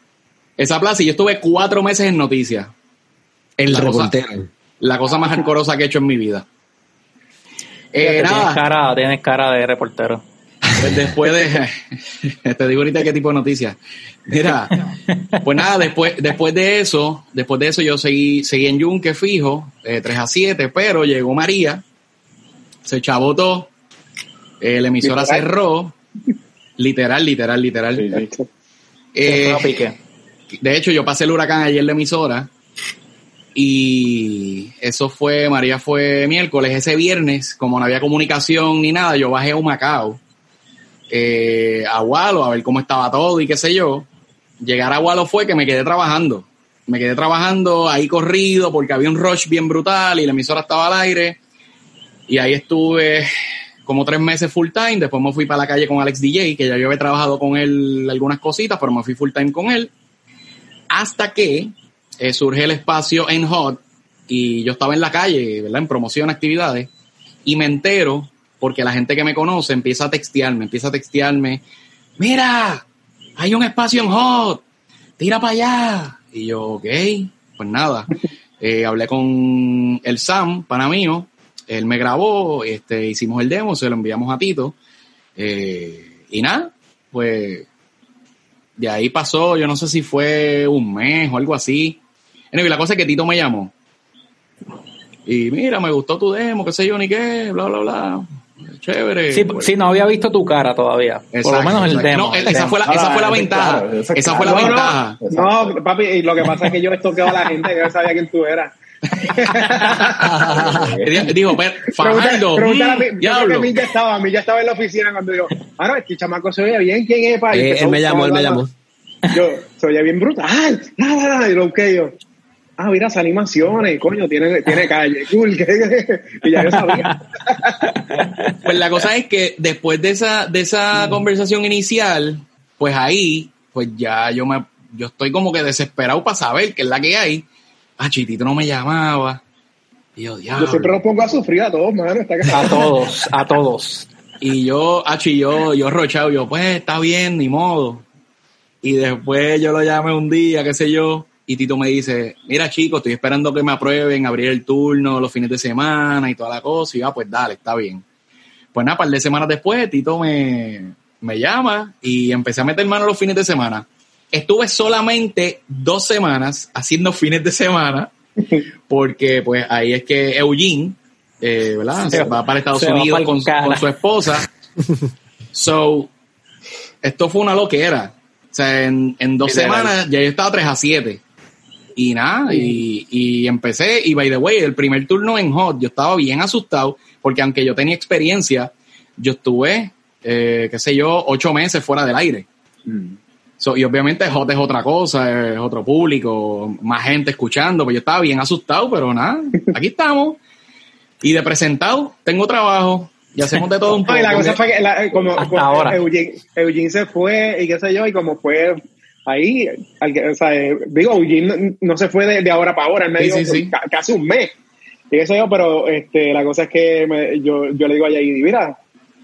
esa plaza y yo estuve cuatro meses en noticias El La cosa- reportero. La cosa más hardcoreosa que he hecho en mi vida. Eh, Tienes cara, tienes cara de reportero. Pues después de. te digo ahorita qué tipo de noticias. Mira, pues nada, después, después de eso, después de eso yo seguí, seguí en Yunque fijo, eh, 3 a 7, pero llegó María, se todo, eh, la emisora Literal. cerró, literal, literal, literal. Sí, sí. Eh, de hecho, yo pasé el huracán ayer en la emisora y eso fue, María fue miércoles, ese viernes, como no había comunicación ni nada, yo bajé a Humacao, eh, a Walo, a ver cómo estaba todo y qué sé yo. Llegar a Walo fue que me quedé trabajando. Me quedé trabajando ahí corrido porque había un rush bien brutal y la emisora estaba al aire. Y ahí estuve como tres meses full time. Después me fui para la calle con Alex DJ, que ya yo había trabajado con él algunas cositas, pero me fui full time con él. Hasta que eh, surge el espacio en Hot y yo estaba en la calle, ¿verdad? En promoción, actividades. Y me entero porque la gente que me conoce empieza a textearme, empieza a textearme. Mira, hay un espacio en Hot, tira para allá. Y yo, ok, pues nada. Eh, hablé con el Sam, pana mío, él me grabó, este, hicimos el demo, se lo enviamos a Tito. Eh, y nada, pues de ahí pasó, yo no sé si fue un mes o algo así. Anyway, la cosa es que Tito me llamó. Y mira, me gustó tu demo, qué sé yo ni qué, bla, bla, bla. Chévere. Sí, Pues, sí, no había visto tu cara todavía. Por lo menos el demo. No, el esa demo. fue la, esa fue la ventaja. claro, esa fue la ventaja. No, papi, y lo que pasa es que yo estoqueaba a la gente, yo sabía quién tú eras. Di- Dijo, pero, Fajardo, Pregúntale a mm, mí, yo creo diablo. que Milla estaba, estaba en la oficina cuando digo, ah, no, este chamaco se oye bien, ¿quién es? pa? Y Eh, él me llamó, él me llamó. Yo, se oye bien brutal, nada, nada, y lo que yo, ah, mira, esas animaciones, coño, tiene, tiene calle, cool, que- que- y ya yo sabía. Pues la cosa es que después de esa, de esa conversación inicial, pues ahí, pues ya yo me, yo estoy como que desesperado para saber qué es la que hay. Ah, Chitito no me llamaba. Y yo, diablo. Yo siempre los pongo a sufrir a todos, mano, está que- A todos, a todos. Y yo, achi, yo, yo rochado, yo, pues está bien, ni modo. Y después yo lo llamé un día, qué sé yo, y Tito me dice, mira chico, estoy esperando que me aprueben abrir el turno los fines de semana y toda la cosa. Y yo, ah, pues dale, está bien. Pues nada, par de semanas después, Tito me, me llama y empecé a meter mano los fines de semana. Estuve solamente dos semanas haciendo fines de semana, porque pues ahí es que Eugene, eh, ¿verdad? Se va para Estados Unidos con, su esposa. So, esto fue una loquera. O sea, en, en dos semanas ya yo estaba 3 a 7. Y nada, y, y empecé, y by the way, el primer turno en Hot, yo estaba bien asustado, porque aunque yo tenía experiencia, yo estuve, eh, qué sé yo, ocho meses fuera del aire. Mm. So, y obviamente Hot es otra cosa, es otro público, más gente escuchando, pues yo estaba bien asustado, pero nada, aquí estamos. Y de presentado, tengo trabajo, y hacemos de todo un poco. No, y la cosa fue que la- como, Hasta como ahora. Eugene, Eugene se fue y qué sé yo, y como fue ahí, al que- o sea, eh, digo, Eugene no, no se fue de, de ahora para ahora, él me Sí, dio sí, sí. ca- casi un mes. Y qué sé yo, pero este, la cosa es que me- yo, yo le digo a Yaidi, mira,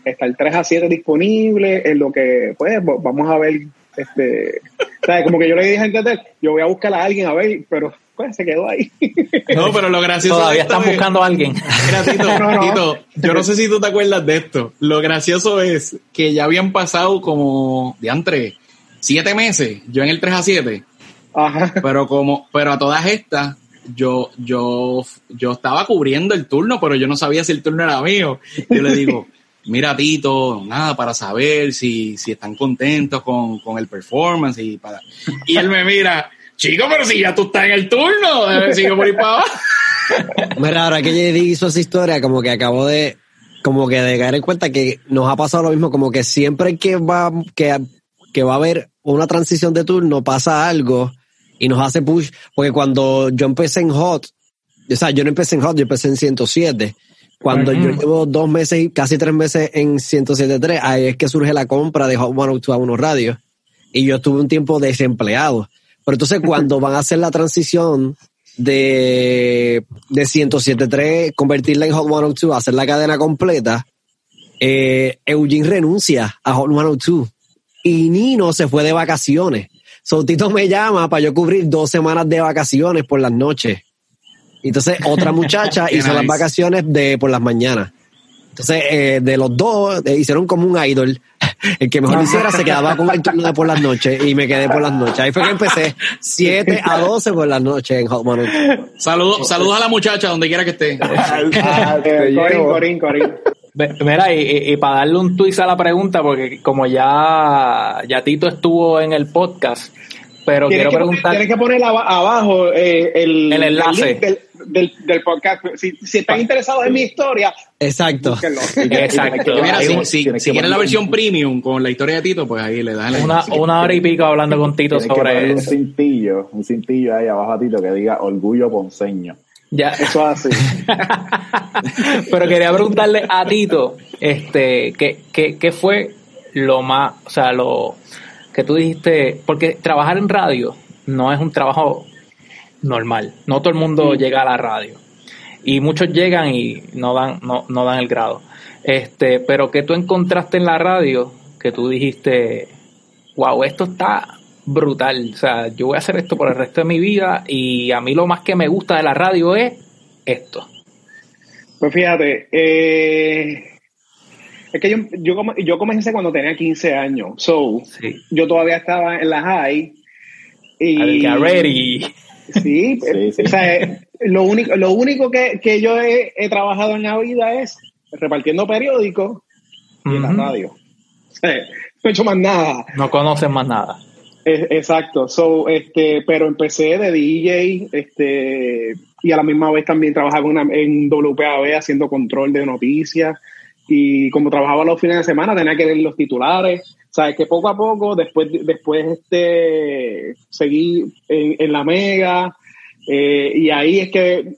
está el 3 a 7 disponible, en lo que, pues, vamos a ver, este, ¿sabes? Como que yo le dije antes, de- yo voy a buscar a alguien a ver, pero pues se quedó ahí. No, pero lo gracioso de Todavía están es- buscando a alguien. Mira, Tito, No, no. Tito, yo no sé si tú te acuerdas de esto. Lo gracioso es que ya habían pasado como, diantre, siete meses, yo en el 3 a 7, Ajá. pero como, pero a todas estas, yo, yo, yo estaba cubriendo el turno, pero yo no sabía si el turno era mío. Yo le digo, mira Tito, nada, para saber si, si están contentos con, con el performance y para, y él me mira, chico, pero si ya tú estás en el turno, eh, sigo por ir para abajo. Mira, ahora que JD hizo esa historia, como que acabo de, como que de caer en cuenta que nos ha pasado lo mismo, como que siempre que va, que, que va a haber una transición de turno, pasa algo y nos hace push, porque cuando yo empecé en Hot, o sea, yo no empecé en Hot, yo empecé en 107. Cuando yo llevo dos meses, y casi tres meses en 107.3, ahí es que surge la compra de Hot 102 a unos radios. Y yo estuve un tiempo desempleado. Pero entonces cuando van a hacer la transición de, de 107.3, convertirla en Hot 102, hacer la cadena completa, eh, Eugene renuncia a Hot 102 y Nino se fue de vacaciones. So Tito me llama para yo cubrir dos semanas de vacaciones por las noches. Entonces otra muchacha hizo las vacaciones de por las mañanas. Entonces, eh, de los dos, eh, hicieron como un idol. El que mejor lo hiciera se quedaba con el turno de por las noches y me quedé por las noches. Ahí fue que empecé 7 a 12 por las noches en Hot 102. Saludos, saludos a la muchacha donde quiera que esté. Corín. Corín, Corín. Mira, y, para darle un twist a la pregunta, porque como ya, ya Tito estuvo en el podcast, pero Tienes quiero preguntar. tienes que poner aba- abajo eh, el, El enlace. link del, del, del podcast. Si, si están interesados en mi historia, Exacto. búsquenlo. Exacto. Mira, si, un- quieren la versión premium con la historia de Tito, pues ahí le dan el una, enlace. una hora y pico hablando con Tito que sobre un eso. cintillo, un cintillo ahí abajo a Tito que diga orgullo ponceño. Ya. Eso es así. Pero quería preguntarle a Tito, este, ¿qué, qué, qué fue lo más, o sea, lo que tú dijiste? Porque trabajar en radio no es un trabajo normal. No todo el mundo llega a la radio. Y muchos llegan y no dan, no, no dan el grado. Este, pero que tú encontraste en la radio que tú dijiste, wow, esto está brutal. O sea, yo voy a hacer esto por el resto de mi vida y a mí lo más que me gusta de la radio es esto. Pues fíjate, eh, es que yo, yo, yo comencé cuando tenía 15 años. So, Sí. yo todavía estaba en la high. Y, ready. Sí, Sí, sí. o sea, lo único, lo único que, que yo he, he trabajado en la vida es repartiendo periódicos y en la radio. O sea, no he hecho más nada. No conocen más nada. Exacto, so, este, pero empecé de DJ, este, y a la misma vez también trabajaba en, una- en WPAB haciendo control de noticias, y como trabajaba los fines de semana tenía que leer los titulares, sabes que poco a poco, después, después este, seguí en, en la Mega, eh, y ahí es que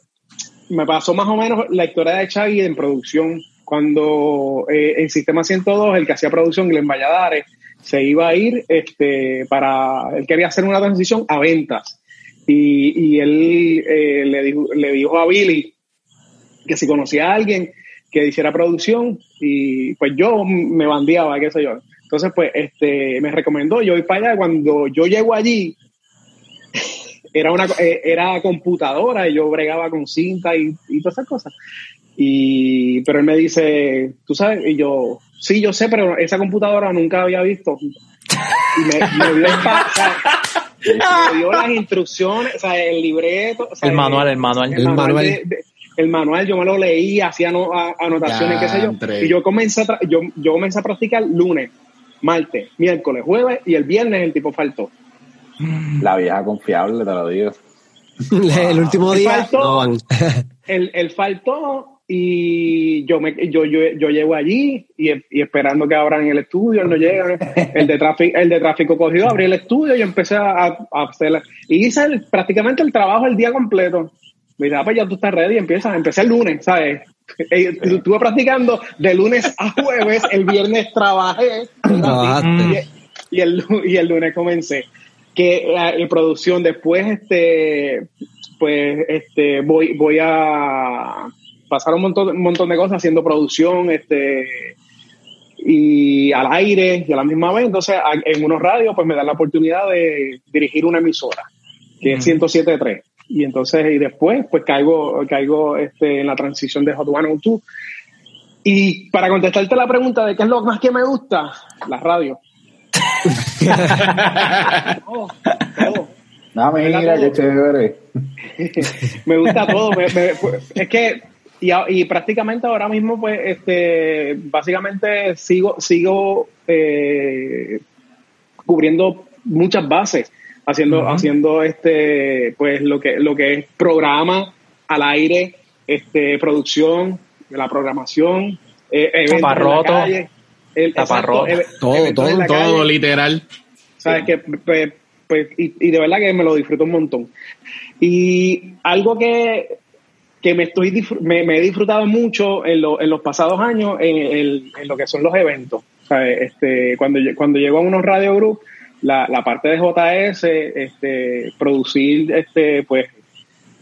me pasó más o menos la historia de Chagui en producción, cuando eh, en Sistema 102, el que hacía producción, Glenn Valladares, se iba a ir este, para, él quería hacer una transición a ventas. Y, y él eh, le, dijo, le dijo a Billy que si conocía a alguien que hiciera producción y pues yo me bandeaba, qué sé yo. Entonces pues este, me recomendó, yo voy para allá, cuando yo llego allí, era una eh, era computadora y yo bregaba con cinta y, y todas esas cosas. Y, pero él me dice, tú sabes, y yo, sí, yo sé, pero esa computadora nunca la había visto. Y me, me dio, el pa- o sea, me dio las instrucciones, o sea, el libreto. o sea, El manual, el manual. El manual. de- de- el manual yo me lo leí, hacía a- anotaciones, qué sé yo. Y yo comencé, a tra- yo, yo comencé a practicar lunes, martes, miércoles, jueves y el viernes el tipo faltó. La vieja confiable, te lo digo. El último día Faltó. no van. Él, él faltó y yo me yo, yo, yo llego allí y, y esperando que abran el estudio, no llega. El de tráfico, el de tráfico cogió, abrí el estudio y empecé a, a hacer. Y hice el- prácticamente el trabajo el día completo. Me dice, ah, pues ya tú estás ready, empieza, empecé el lunes, ¿sabes? Eh, Estuve practicando de lunes a jueves, el viernes trabajé y, y el, lu- y el lunes comencé. Que eh, en producción después, este, pues, este, voy, voy a pasar un montón, un montón de cosas haciendo producción, este, y al aire y a la misma vez. Entonces, a- en unos radios, pues me dan la oportunidad de dirigir una emisora, que es 107.3. Y entonces, y después, pues caigo, caigo este, en la transición de Hot 102. Y para contestarte la pregunta de qué es lo más que me gusta, la radio. todo, todo. No, mira, ¿Verdad, qué chévere. me gusta todo. me- me- es que, y, prácticamente ahora mismo, pues, este, básicamente sigo, sigo eh, cubriendo muchas bases, haciendo, haciendo este, pues, lo que, lo que es programa al aire, este, producción, la programación, eh, eventos en la Taparroto. calle, el- Taparroto. exacto, Todo, todo, la Todo calle. literal. ¿Sabes? Que, pues, pues, y, y de verdad que me lo disfruto un montón. Y algo que, que me, estoy me, me he disfrutado mucho en, lo- en los pasados años en, lo que son los eventos. Este, cuando, cuando llego a unos radio group, la, la parte de JS, este, producir este, pues,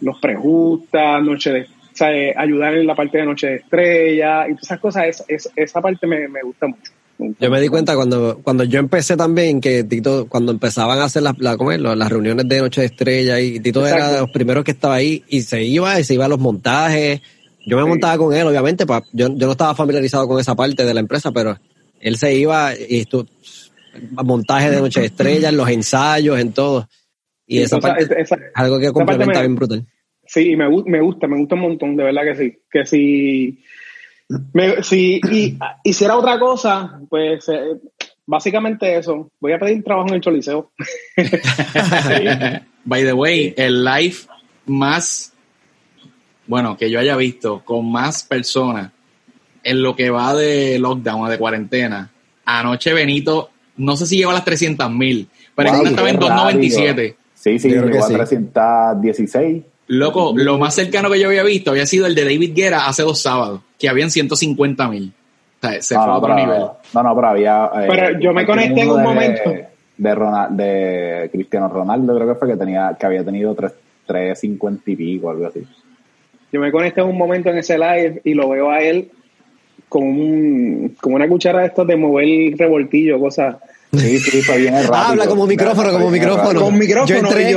los prejustas, noche de, ¿sabes? ayudar en la parte de noche de estrella y todas esas cosas, es, es- esa parte me, me gusta mucho. Yo me di cuenta cuando, cuando yo empecé también que Tito, cuando empezaban a hacer las, la, las reuniones de Noche de Estrella y Tito era de los primeros que estaba ahí y se iba y se iba a los montajes. Yo me montaba con él, obviamente, pa- yo, yo no estaba familiarizado con esa parte de la empresa, pero él se iba y esto, montaje de Noche de Estrella, en los ensayos, en todo. Y Sí, esa o sea, parte esa- es algo que complementa me- bien brutal. Sí, y me, me gusta, me gusta un montón, de verdad que sí. Que si, me- si y, hiciera otra cosa, pues eh, básicamente eso. Voy a pedir trabajo en el Choliseo. By the way, el live más, bueno, que yo haya visto con más personas en lo que va de lockdown o de cuarentena. Anoche Benito, no sé si llegó a las 300 mil, pero Wow, en estaba en qué rápido. 297. Sí, sí, llegó a que sí. 316. Loco, lo más cercano que yo había visto había sido el de David Guerra hace dos sábados, que habían 150 mil. O sea, se no, fue a otro pero, nivel. No, no, pero había. eh, Pero yo me conecté en un de- momento. De, Ronald, de Cristiano Ronaldo, creo que fue que tenía que había tenido 3, 350 y pico, algo así. Yo me conecté en un momento en ese live y lo veo a él con, un, con una cuchara de estos de mover revoltillo, cosas. Sí, sí, fue bien rápido. Habla como micrófono, como micrófono. Con micrófono, Yo entré,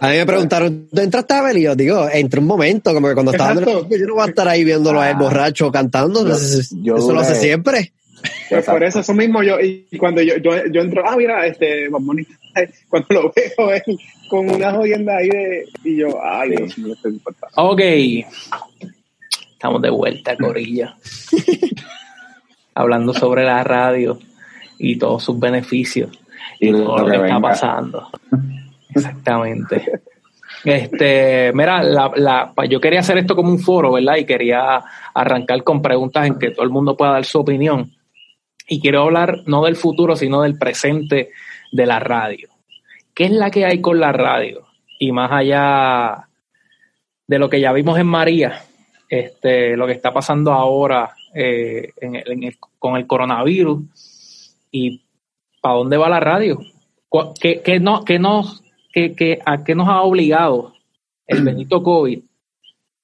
a mí me preguntaron, ¿tú entraste a ver? Y yo digo, entre un momento, como que cuando estaba dando yo no voy a estar ahí viéndolo a él Ah. borracho cantando, Yo- yo eso lo hace siempre. Pues por eso, eso mismo yo, y cuando yo, yo, yo entro, ah, mira, este, Bunny, cuando lo veo él con una jodienda ahí de, y yo, ay. Dios mío, esto es importante. Ok. Estamos de vuelta, Corilla. Hablando sobre la radio y todos sus beneficios y Y todo lo que está pasando. Exactamente. Este, mira, la, la, yo quería hacer esto como un foro, ¿verdad? Y quería arrancar con preguntas en que todo el mundo pueda dar su opinión. Y quiero hablar no del futuro, sino del presente de la radio. ¿Qué es la que hay con la radio? Y más allá de lo que ya vimos en María, este, lo que está pasando ahora eh, en en el- con el coronavirus y para dónde va la radio. Cu- ¿Qué, qué no, qué nos, qué, qué- ¿A qué nos ha obligado el Benito COVID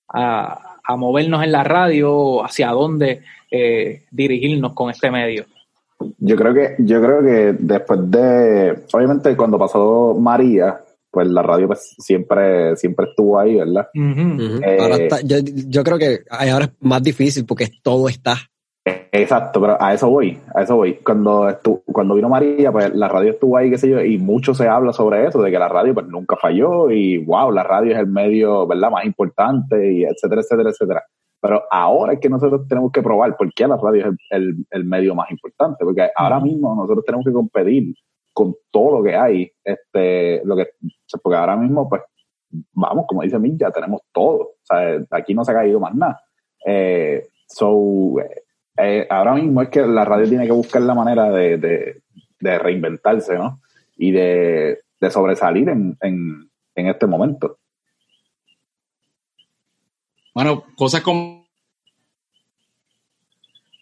a, a movernos en la radio? ¿Hacia dónde eh, dirigirnos con este medio? Yo creo que, yo creo que después de, obviamente cuando pasó María, pues la radio pues siempre, siempre estuvo ahí, ¿verdad? Eh, Ahora está- yo, yo creo que ahora es más difícil porque todo está. Exacto, pero a eso voy, a eso voy. Cuando estu- cuando vino María, pues la radio estuvo ahí, qué sé yo, y mucho se habla sobre eso, de que la radio pues nunca falló y wow, la radio es el medio, ¿verdad?, más importante y etcétera, etcétera, etcétera. Pero ahora es que nosotros tenemos que probar por qué la radio es el, el- el medio más importante, porque ahora mismo nosotros tenemos que competir con todo lo que hay, este, lo que, porque ahora mismo pues vamos, como dice Min, ya tenemos todo, o sea, aquí no se ha caído más nada. Eh, so, eh, eh, ahora mismo es que la radio tiene que buscar la manera de, de, de reinventarse, ¿no? Y de, de sobresalir en, en, en este momento. Bueno, cosas como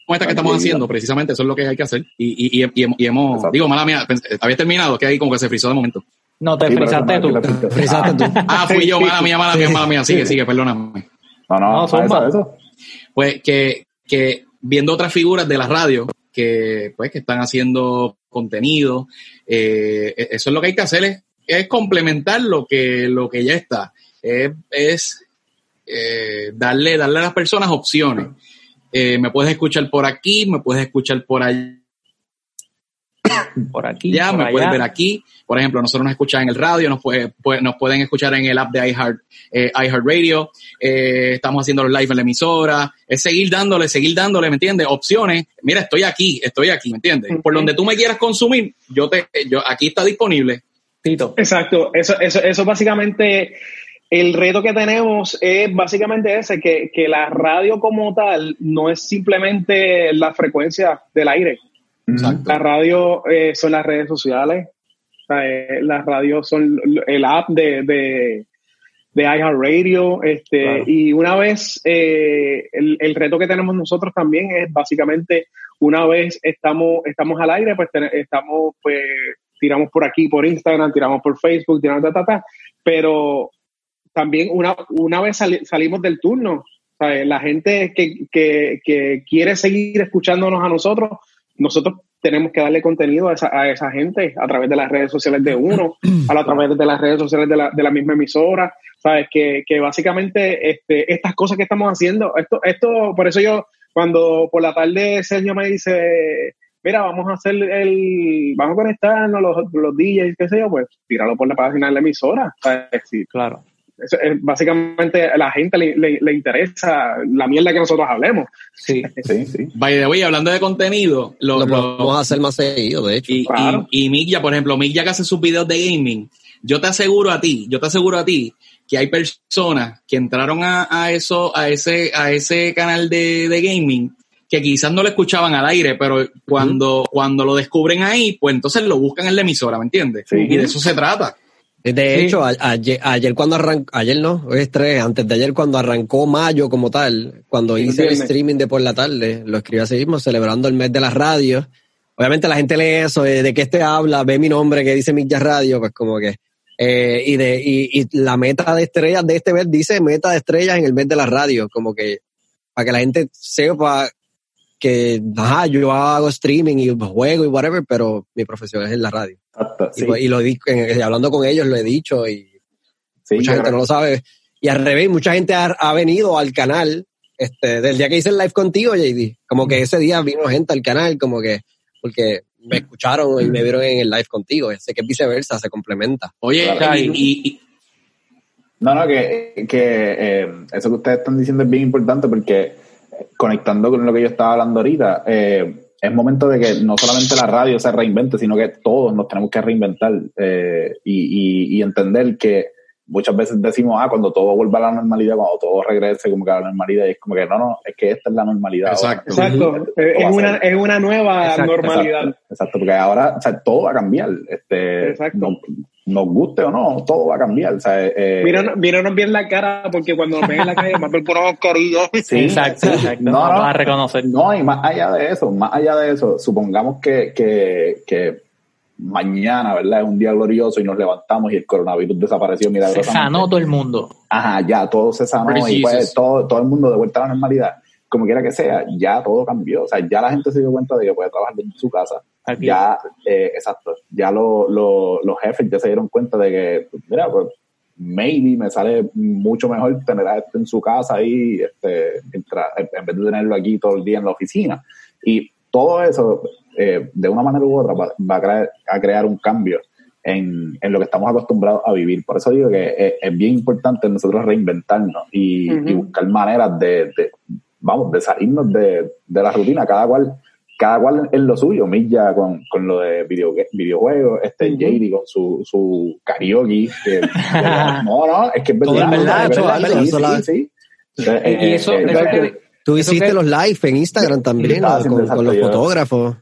como esta que estamos haciendo, precisamente eso es lo que hay que hacer. Y, y, y, y hemos- y hemos, Exacto. digo, mala mía, pensé- había terminado, que ahí como que se frizó de momento. No, te Sí, tú. te- Frisaste tú. Ah, fui yo, mala mía, mala mía, mala mía. Sigue, sigue, perdóname. No, no, No, no, zumba. eso, eso. Pues que, que viendo otras figuras de la radio que, pues, que están haciendo contenido, eh, eso es lo que hay que hacer, es, complementar lo que, lo que ya está. Es, es, eh, darle, darle a las personas opciones. Eh, me puedes escuchar por aquí, me puedes escuchar por allá, Por aquí, ya, por me allá. puedes ver aquí. Por ejemplo, nosotros nos escuchan en el radio, nos, puede- puede- nos pueden escuchar en el app de iHeart, eh, iHeartRadio. Eh, estamos haciendo los live en la emisora. Es seguir dándole, seguir dándole, ¿me entiendes? Opciones. Mira, estoy aquí, estoy aquí, ¿me entiendes? Por donde tú me quieras consumir, yo te, yo, aquí está disponible. Tito. Exacto, eso, eso, eso básicamente, el reto que tenemos es básicamente ese, que, que la radio como tal no es simplemente la frecuencia del aire. Exacto. La radio eh, son las redes sociales, eh, las radios son el app de, de, de iHeartRadio, este, Claro. y una vez, eh, el, el reto que tenemos nosotros también es básicamente, una vez estamos, estamos al aire, pues estamos, pues, tiramos por aquí, por Instagram, tiramos por Facebook, tiramos ta, ta, ta, pero también una, una vez sali- salimos del turno, ¿sabes? la gente que, que, que quiere seguir escuchándonos a nosotros, nosotros tenemos que darle contenido a esa, a esa gente a través de las redes sociales de uno, a, través de las redes sociales de la, de la misma emisora, ¿sabes? Que, que básicamente este, estas cosas que estamos haciendo, esto, esto, por eso yo, cuando por la tarde Sergio me dice, mira, vamos a hacer el, vamos a conectarnos los, los DJs, qué sé yo, pues tíralo por la página de la emisora, ¿sabes? Sí, Claro. Es- básicamente a la gente le, le- le interesa la mierda que nosotros hablemos. Sí. Sí, sí. By the way, hablando de contenido, lo, Lo lo- podemos hacer más seguido, de hecho. y, Claro. y, y Mick ya, por ejemplo, Mick ya que hace sus videos de gaming, yo te aseguro a ti, yo te aseguro a ti que hay personas que entraron a, a eso, a ese, a ese canal de, de gaming que quizás no lo escuchaban al aire, pero cuando, cuando lo descubren ahí, pues entonces lo buscan en la emisora, ¿me entiendes? Sí. Y de eso se trata. De Sí. hecho, a- ayer, ayer cuando arrancó, ayer no, hoy es tres, antes de ayer cuando arrancó mayo como tal, cuando Sí, hice el streaming de por la tarde, lo escribí así mismo, celebrando el mes de las radios. Obviamente la gente lee eso, eh, de qué este habla, ve mi nombre que dice Jazz Radio, pues como que, eh, y de, y, y la meta de estrellas de este mes dice meta de estrellas en el mes de las radios, como que, para que la gente sepa que, ajá, yo hago streaming y juego y whatever, pero mi profesión es en la radio. Exacto. Y, Sí, pues- y lo di, en- hablando con ellos lo he dicho y sí, mucha gente creo- no lo sabe. Y al revés, mucha gente ha, ha venido al canal este, del día que hice el live contigo, JD. Como que ese día vino gente al canal, como que, porque me escucharon y me vieron en el live contigo. Sé que viceversa, se complementa. Oye, Claro. y, y- y- No, no, que, que eh, eso que ustedes están diciendo es bien importante porque conectando con lo que yo estaba hablando ahorita, eh, es momento de que no solamente la radio se reinvente, sino que todos nos tenemos que reinventar eh, y, y, y entender que muchas veces decimos, ah, cuando todo vuelva a la normalidad, cuando todo regrese como que a la normalidad, y es como que no, no, es que esta es la normalidad. ahora. Exacto. Exacto. Es, ¿Cómo una, es una nueva Exacto, normalidad. Exacto, exacto, porque ahora o sea, todo va a cambiar. Este, Exacto. no- nos guste o no, todo va a cambiar. O sea, eh, Míranos, míranos bien la cara, porque cuando nos ven en la calle, más por una mascarilla. sí, exacto, sí. exacto. No, No, no. vas a reconocer. No, y más allá de eso, más allá de eso, supongamos que, que, que mañana, ¿verdad? Es un día glorioso y nos levantamos y el coronavirus desapareció Se milagrosamente. sanó todo el mundo. Ajá, ya todo se sanó y pues todo, todo el mundo de vuelta a la normalidad. Como quiera que sea, ya todo cambió. O sea, ya la gente se dio cuenta de que puede trabajar desde su casa. Aquí. Ya, eh, exacto, ya lo, lo- los jefes ya se dieron cuenta de que, mira, pues, maybe me sale mucho mejor tener a este en su casa ahí, este, en vez de tenerlo aquí todo el día en la oficina. Y todo eso, eh, de una manera u otra, va, va a, crear, a crear un cambio en, en lo que estamos acostumbrados a vivir. Por eso digo que es, es bien importante nosotros reinventarnos y, y buscar maneras de, de, vamos, de salirnos de, de la rutina, cada cual cada cual en lo suyo, Milla con, con lo de video, videojuegos, este Ujú. JD con su, su karaoke. que- no, no, es que es Todo verdad. es verdad, es eso, verdad, eso, sí. Y, eso, eso que- Tú Eso hiciste que- los live en Instagram también, haciendo con, los yo- fotógrafos.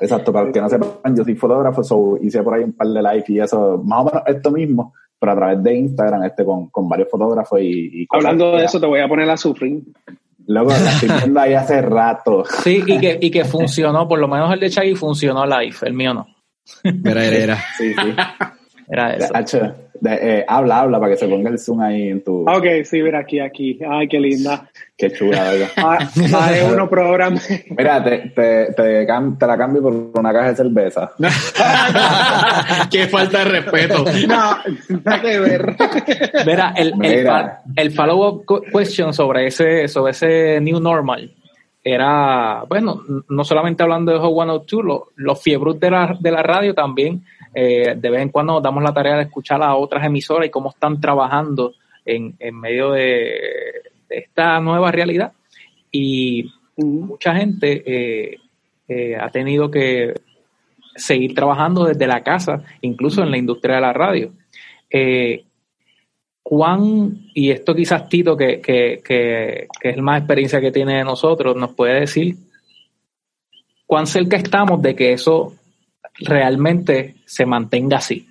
Exacto, para los que no sepan, yo soy fotógrafo, so hice por ahí un par de live y eso, más o menos esto mismo, pero a través de Instagram, este con, con varios fotógrafos y, Hablando de eso, te voy a poner a sufrir. Loco, la estoy viendo ahí hace rato. sí, y que, y que funcionó, por lo menos el de Chaggy funcionó live, el mío no. Era, era. Sí, sí. Era eso. Hacho, de- eh, habla, habla para que se ponga el zoom ahí en tu. Ah, Ok, sí, mira aquí, aquí. Ay, qué linda. Qué chula, ¿verdad? Ah, ah, es uno programa. Mira, te, te, te, cam- te la cambio por una caja de cerveza. Qué falta de respeto. No, nada que ver. Mira, el, el, Mira. el follow-up question sobre ese, sobre ese new normal era, bueno, no solamente hablando de Hot 102, lo- los fiebros de la, de la radio también, eh, de vez en cuando nos damos la tarea de escuchar a otras emisoras y cómo están trabajando en, en medio de, de esta nueva realidad. Y mucha gente eh, eh, ha tenido que seguir trabajando desde la casa, incluso en la industria de la radio. ¿Cuán, y esto quizás Tito, que, que, que, que es más experiencia que tiene de nosotros, nos puede decir cuán cerca estamos de que eso realmente se mantenga así?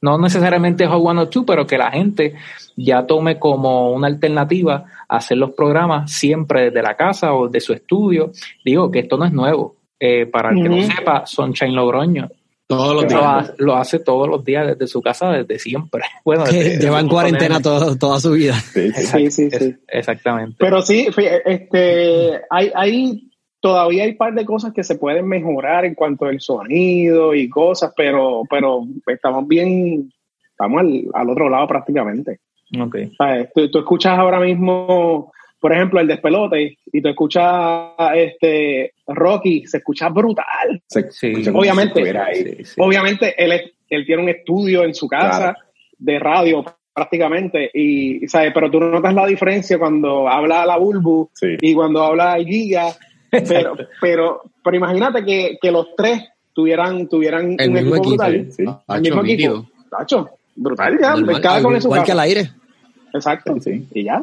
No necesariamente Hot 102, pero que la gente ya tome como una alternativa hacer los programas siempre desde la casa o de su estudio. Digo que esto no es nuevo. Eh, para el que no sepa, Sunshine Logroño Todos los lo, días. ha- lo hace todos los días desde su casa, desde siempre. Bueno, desde- Lleva en cuarentena todo- toda su vida. Sí, sí. Sí, sí, sí. Es- exactamente. Pero sí, este, hay, hay todavía hay un par de cosas que se pueden mejorar en cuanto al sonido y cosas, pero, pero estamos bien, estamos al, al otro lado prácticamente. Ok. ¿Sabes? Tú, tú escuchas ahora mismo, por ejemplo, el despelote y tú escuchas este Rocky, se escucha brutal. Se- Sí. escucha como si Obviamente. estuviera ahí. Sí, sí. Obviamente, él, él tiene un estudio en su casa Claro. de radio prácticamente, y, ¿sabes? pero tú notas la diferencia cuando habla la Bulbu Sí. y cuando habla el Giga, pero, pero, pero imagínate que, que los tres tuvieran, tuvieran El un mismo equipo equipo, brutal. Sí, sí. Ah, El mismo equipo. Tacho, brutal ya, Normal, cada con igual que al aire. Exacto. Sí. Y ya.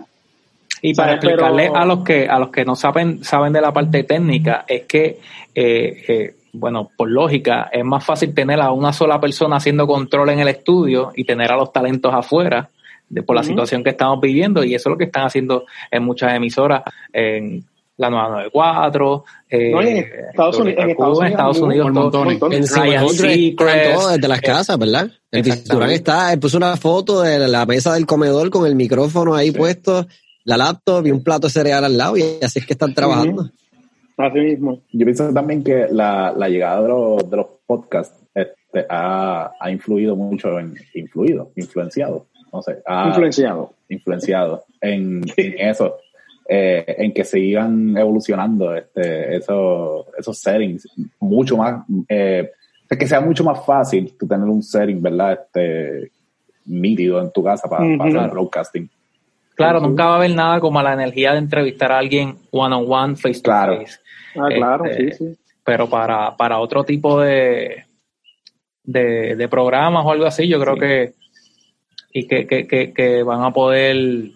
Y para ¿Sabes? Pero- explicarle a los que a los que no saben saben de la parte técnica es que eh, eh, bueno por lógica es más fácil tener a una sola persona haciendo control en el estudio y tener a los talentos afuera de, por la situación que estamos viviendo y eso es lo que están haciendo en muchas emisoras en la 994 eh, No, en Estados Unidos- en Estados en Estados Unidos, Unidos todo-. En Ryan Seacrest, desde las casas, ¿verdad? El. Durán está, él puso una foto de la mesa del comedor con el micrófono ahí puesto, la laptop y un plato de cereal al lado y así es que están trabajando. Así mismo. Yo pienso también que la, la llegada de los, de los podcasts este, ha, ha influido mucho en, influido, influenciado, no sé, ha Influenciado. influenciado en, en eso, eh, en que sigan evolucionando este, esos, esos settings, mucho más, eh, que sea mucho más fácil tú tener un setting, ¿verdad? Este, nítido en tu casa para, para hacer broadcasting. claro nunca va a haber nada como la energía de entrevistar a alguien one on one face to Claro. face Ah, claro, Este, sí, sí. pero para, para otro tipo de, de, de programas o algo así, yo creo Sí. que, y que, que, que, que van a poder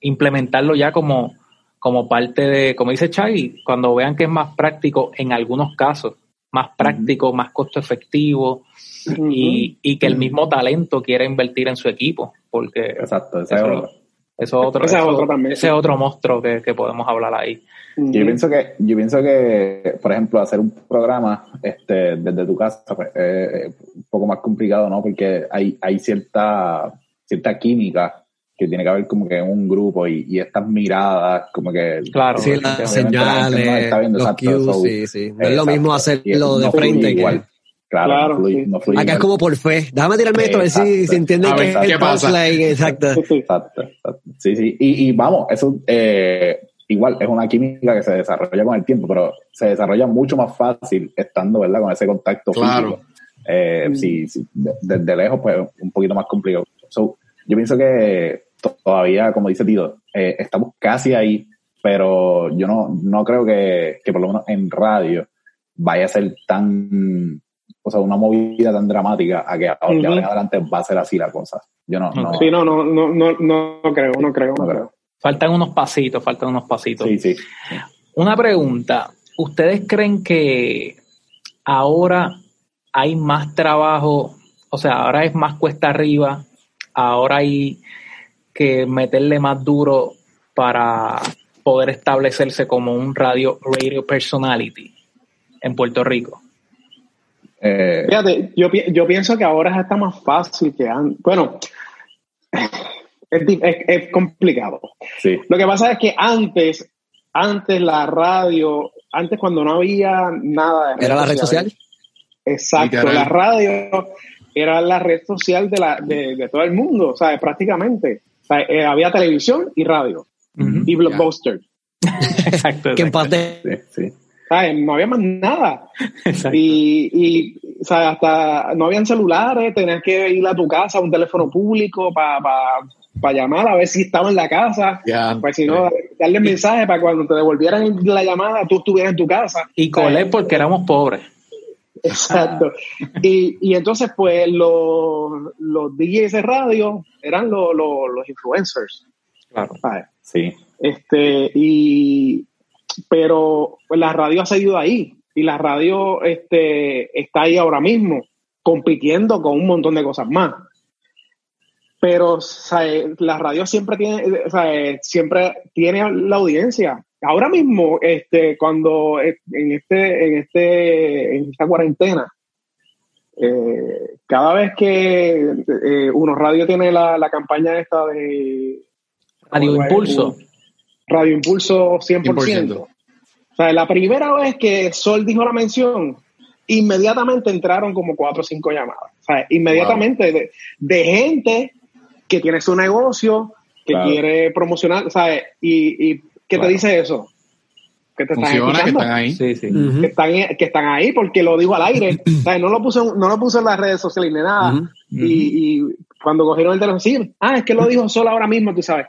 implementarlo ya como, como parte de, como dice Chagui, cuando vean que es más práctico en algunos casos, más práctico, más costo efectivo y, y que el mismo talento quiera invertir en su equipo, porque Exacto, ese eso, es otro. eso es otro, Ese es eso- otro también, ese sí. es otro monstruo que, que podemos hablar ahí. Yo pienso que, yo pienso que, por ejemplo, hacer un programa este, desde tu casa pues, es un poco más complicado, ¿no? Porque hay, hay cierta, cierta química que tiene que haber como que un grupo y, y estas miradas, como que Claro. Sí, las no señales, está viendo, los exacto, cues, so, sí, sí. No es lo mismo hacerlo de no frente que... igual. Claro, Claro, no fluye, sí. no fluye Acá es como por fe. Déjame tirarme esto a ver si, entienden A que es el ¿qué pasa? punchline. Exacto. Exacto, exacto. Sí, sí. Y, y vamos, eso eh, igual es una química que se desarrolla con el tiempo, pero se desarrolla mucho más fácil estando, ¿verdad? Con ese contacto Claro. físico. Eh, sí, sí, de- desde lejos, pues un poquito más complicado. So, yo pienso que todavía, como dice Tito, eh, estamos casi ahí, pero yo no, no creo que, que por lo menos en radio vaya a ser tan, o sea, una movida tan dramática a que ahora Ujú. adelante va a ser así la cosa. Yo no, no, Sí, no, no, no, no, no, no creo, no creo, no creo. Faltan unos pasitos, faltan unos pasitos. Sí, sí. Una pregunta. ¿Ustedes creen que ahora hay más trabajo? O sea, ahora es más cuesta arriba. Ahora hay que meterle más duro para poder establecerse como un radio, radio personality en Puerto Rico. Eh, Fíjate, yo, yo pienso que ahora está más fácil que antes. Bueno, es, di- es- es complicado. sí, Lo que pasa es que antes, antes la radio, antes cuando no había nada de ¿Era la red social? Exacto, la radio era la red social de, la, de, de todo el mundo, o sea, prácticamente. Sea, eh, había televisión y radio y blockbuster. Exacto. Que sí, sí. ¿Sabes? No había más nada. exacto. Y, y o sea, hasta no habían celulares, tenías que ir a tu casa, a un teléfono público para llamar a ver si estaba en la casa. Ya. Pues si no, darle mensaje para cuando te devolvieran la llamada, tú estuvieras en tu casa. Y colé porque éramos pobres. Exacto. Y, y entonces, pues, los, los DJs de radio eran los, los, los influencers. Claro. ¿sabes? Sí, Este, y, pero pues, la radio ha seguido ahí. Y la radio este, está ahí ahora mismo, compitiendo con un montón de cosas más. Pero ¿sabes? la radio siempre tiene, ¿sabes? siempre tiene la audiencia. Ahora mismo, este, cuando eh, en este, en este, en esta cuarentena, eh, cada vez que eh, Uno Radio tiene la, la campaña esta de Radio Impulso. Radio Impulso 100%. 100%. O sea, la primera vez que Sol dijo la mención, inmediatamente entraron como cuatro o cinco llamadas. O sea, inmediatamente de, de gente que tiene su negocio, que Claro. quiere promocionar, ¿sabes? Y, y ¿qué Claro. te dice eso? Que te están Funciona, que escuchando. están ahí. Sí, sí. Ujú. que están, que están ahí porque lo dijo al aire. O sea, no lo puso, no lo puso en las redes sociales ni nada. Y, y cuando cogieron el teléfono, sí, ah, es que lo dijo solo ahora mismo, tú sabes.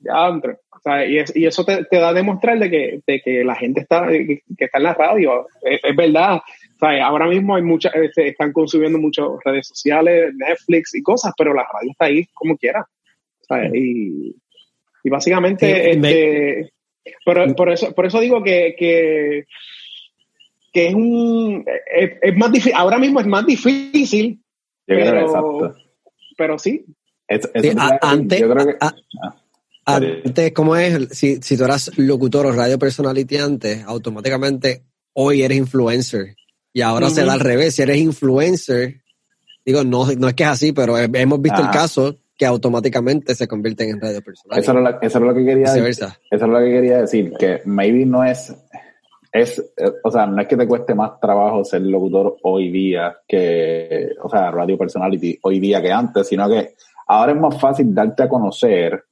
Ya, entre. O sea, y, es- y eso te, te da a demostrar de que, de que la gente está, que, que está en la radio. Es, es verdad. O sea, ahora mismo hay muchas, este, están consumiendo muchas redes sociales, Netflix y cosas, pero la radio está ahí como quiera. O sea, y, y básicamente, Sí, me- este, pero por eso, por eso digo que, que, que es un, es, es más difícil, ahora mismo es más difícil, Yo creo que pero, exacto. pero sí. Eso a- antes, yo creo que a- Ah, antes, ¿cómo es? Si, si tú eras locutor o radio personality antes, automáticamente hoy eres influencer. Y ahora se Ujú. da al revés. Si eres influencer, digo, no, no es que es así, pero he- hemos visto el Ajá. caso que automáticamente se convierten en radio personal. eso, era lo, que quería Viceversa. Eso es lo que quería decir, que maybe no es, es, o sea, no es que te cueste más trabajo ser locutor hoy día que, o sea, radio personality hoy día que antes, sino que ahora es más fácil darte a conocer,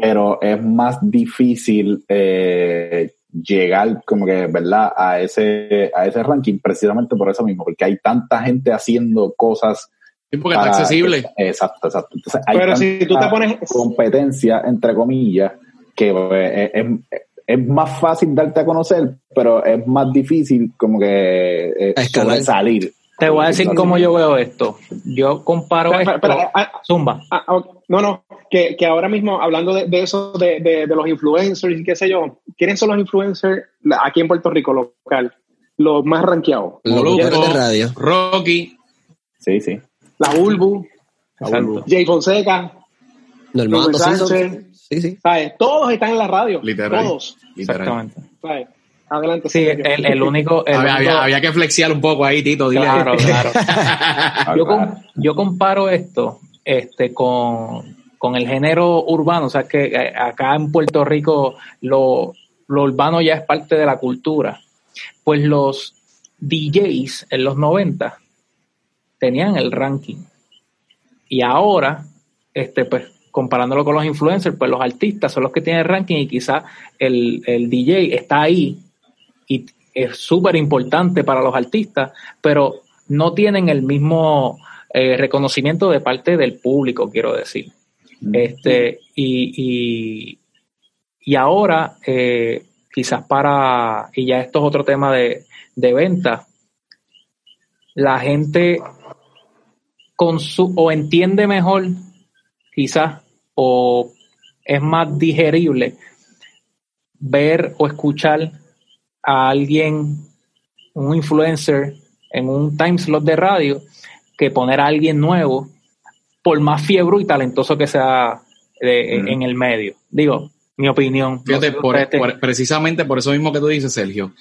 pero es más difícil eh, llegar como que, ¿verdad?, a ese, a ese ranking precisamente por eso mismo, porque hay tanta gente haciendo cosas. Sí, porque está accesible. Exacto, exacto. Entonces, hay Pero si tú te pones, competencia, entre comillas, que pues, es, es- es más fácil darte a conocer, pero es más difícil como que eh, sobresalir. Te voy a decir cómo yo veo esto. Yo comparo Espera, esto. espera, ah, Zumba. ah, no, no, que, que ahora mismo, hablando de, de eso, de, de, de los influencers y qué sé yo, ¿quiénes son los influencers aquí en Puerto Rico local? Los más rankeados. Los de radio. Rocky, Sí, sí. La Bulbu. Jay Fonseca, Normando. Sánchez. Sí, sí. ¿sabes? Todos están en la radio. Literal. Todos. literal. Exactamente. ¿sabes? Adelante. Sí, el, el único. el Había, único- había- había que flexiar un poco ahí, Tito. Dile. Claro, claro. Yo, com- yo comparo esto este, con, con el género urbano, o sea que eh, acá en Puerto Rico lo, lo urbano ya es parte de la cultura. Pues los DJs en los 90 tenían el ranking. Y ahora, este, pues, comparándolo con los influencers, pues los artistas son los que tienen el ranking y quizás el, el DJ está ahí y es súper importante para los artistas, pero no tienen el mismo eh, reconocimiento de parte del público, quiero decir. Este, y, y, y ahora, eh, quizás para, y ya esto es otro tema de, de venta, la gente consu o entiende mejor, quizás, o es más digerible ver o escuchar a alguien, un influencer, en un time slot de radio, que poner a alguien nuevo, por más fiebre y talentoso que sea eh, Mm. en el medio. Digo, mi opinión. Fíjate, por- por- precisamente por eso mismo que tú dices, Sergio,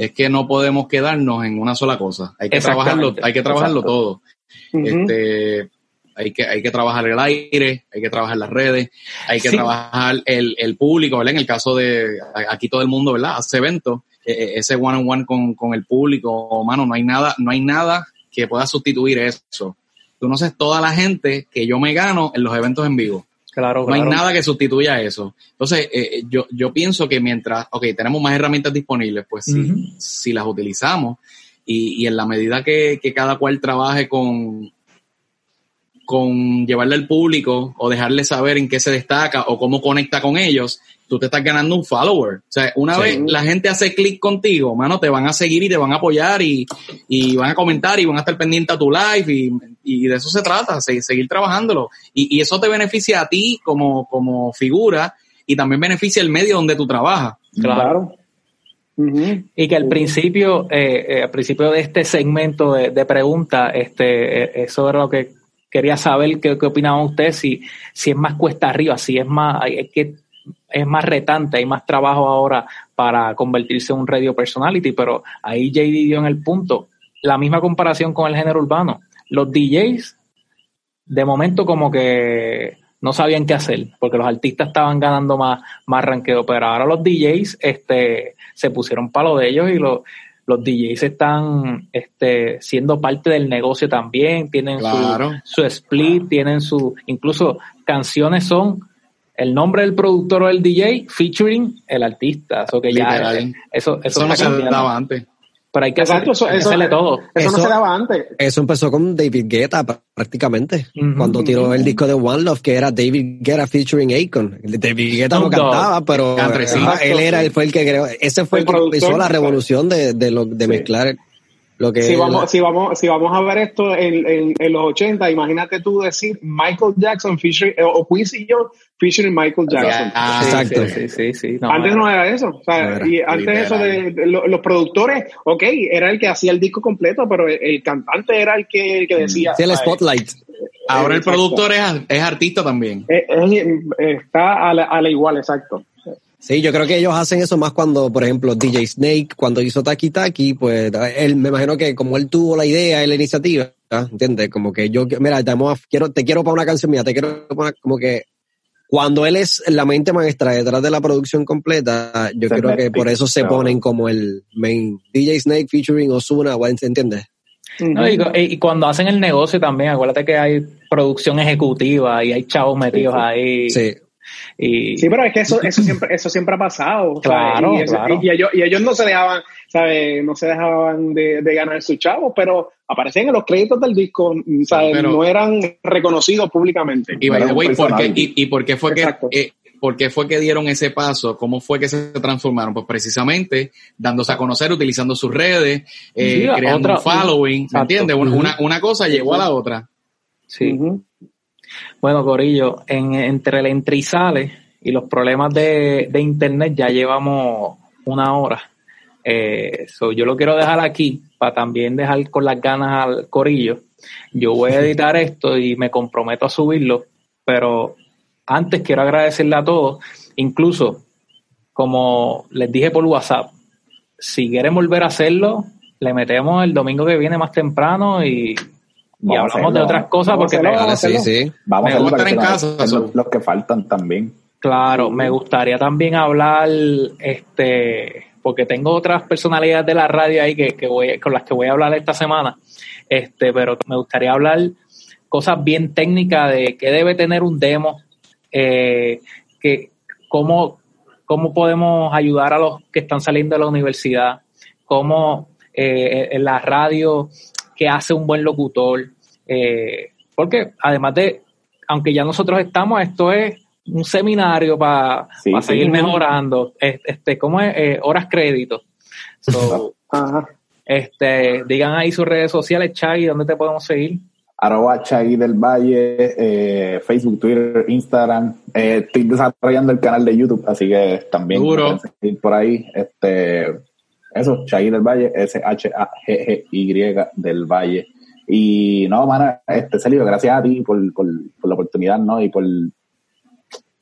es que no podemos quedarnos en una sola cosa. Hay que trabajarlo, hay que trabajarlo Exacto. todo. Este, hay que, hay que trabajar el aire, hay que trabajar las redes, hay que Sí. trabajar el, el público, ¿verdad? En el caso de aquí todo el mundo, ¿verdad? Hace eventos, eh, eh, ese one on one con, con el público, mano, no hay nada, no hay nada que pueda sustituir eso. Tú no sabes toda la gente que yo me gano en los eventos en vivo. Claro, No hay nada que sustituya eso. Entonces, eh, yo, yo pienso que mientras, ok, tenemos más herramientas disponibles, pues si, si las utilizamos y, y en la medida que, que cada cual trabaje con, con llevarle al público o dejarle saber en qué se destaca o cómo conecta con ellos, tú te estás ganando un follower. O sea, una Sí. vez la gente hace clic contigo, mano, te van a seguir y te van a apoyar y, y van a comentar y van a estar pendientes a tu live y, y de eso se trata, se- seguir trabajándolo. Y, y eso te beneficia a ti como, como figura y también beneficia el medio donde tú trabajas. Claro. Y que al principio, eh, eh, al principio de este segmento de, de preguntas, este, eh, eso era lo que quería saber qué, qué opinaban ustedes, si, si es más cuesta arriba, si es más, es que es más retante, hay más trabajo ahora para convertirse en un radio personality, pero ahí JD dio en el punto, la misma comparación con el género urbano. Los DJs, de momento como que no sabían qué hacer, porque los artistas estaban ganando más, más ranqueo, pero ahora los DJs este, se pusieron palo de ellos y los, los DJs están este, siendo parte del negocio también, tienen Claro. su, su split, tienen su, incluso canciones son el nombre del productor o el DJ featuring el artista, eso que ya, Literal. eso, eso, Eso no se cambiando. daba antes. Pero hay que, hacer, eso- hay que eso- hacerle todo. Eso, no se daba antes. Eso empezó con David Guetta pr- prácticamente. Cuando tiró el disco de One Love, que era David Guetta featuring Akon. David Guetta no cantaba, pero sí. él era, él fue el que creó. Ese fue el, El que empezó la revolución de, de, lo, de Sí. mezclar lo que Si vamos, la- si, vamos, si vamos a ver esto en, en, en los 80, imagínate tú decir Michael Jackson featuring, eh, o Quincy Jones featuring Michael Jackson. Ah, Sí, exacto. Sí, sí, sí. sí, no, antes no era eso. O sea, No era, y antes literal. eso de, de lo- los productores, ok, era el que hacía el disco completo, pero el, el cantante era el que, el que decía. Sí, el ¿sabes? spotlight. Ahora el productor es, es artista también. Eh, eh, está a la, a la igual, exacto. Sí, yo creo que ellos hacen eso más cuando, por ejemplo, DJ Snake, cuando hizo Taki Taki, pues él, me imagino que como él tuvo la idea y la iniciativa. ¿entiendes? Como que yo, mira, te, vamos a- quiero, te quiero para una canción mía, te quiero para una- como que cuando él es la mente maestra detrás de la producción completa, yo Se creo que por eso se ponen como el main DJ Snake featuring Ozuna, ¿o ¿entiendes? No, y, y cuando hacen el negocio también, acuérdate que hay producción ejecutiva y hay chavos metidos Sí, sí. ahí. Sí. Y, Sí, pero es que eso, eso siempre, eso siempre ha pasado. Claro, y, eso- claro. y ellos, y ellos no se dejaban, ¿sabes? No se dejaban de, de ganar sus chavos, pero aparecían en los créditos del disco, ¿sabes? Pero- no eran reconocidos públicamente. Y by the way, ¿por qué, y, y por qué fue que eh, por qué fue que dieron ese paso? ¿Cómo fue que se transformaron? Pues precisamente dándose a conocer, utilizando sus redes, eh, Sí, creando otra- un following, ¿me entiendes? Una, una, una cosa llegó a la otra. sí. Bueno, Corillo, en, entre el entre y sale y los problemas de, de internet ya llevamos una hora. Eh, so yo lo quiero dejar aquí para también dejar con las ganas al Corillo. Yo voy a editar esto y me comprometo a subirlo, pero antes quiero agradecerle a todos, incluso como les dije por WhatsApp, si quieren volver a hacerlo, le metemos el domingo que viene más temprano y, y hablamos de otras cosas porque hacerlo. Dale, sí, sí. Vamos Me a estar en casa, los que faltan también. Claro, me gustaría también hablar, este, porque tengo otras personalidades de la radio ahí que, que voy, con las que voy a hablar esta semana, este, pero me gustaría hablar cosas bien técnicas de qué debe tener un demo, eh, que, cómo, cómo podemos ayudar a los que están saliendo de la universidad, cómo eh, en la radio, qué hace un buen locutor, eh, porque además de, aunque ya nosotros estamos, esto es un seminario para Sí, sí. seguir mejorando, Es- este, ¿cómo es? Eh, horas crédito. So, Ajá. este, digan ahí sus redes sociales, Chagui, ¿dónde te podemos seguir? Arroba Chagui del Valle, eh, Facebook, Twitter, Instagram. Eh, estoy desarrollando el canal de YouTube, así que también Duro. me pueden seguir por ahí. Este, eso, Chagui del Valle, S-H-A-G-G-Y del Valle. Y no, mana, este Celio, gracias a ti por, por, por la oportunidad, ¿no? Y por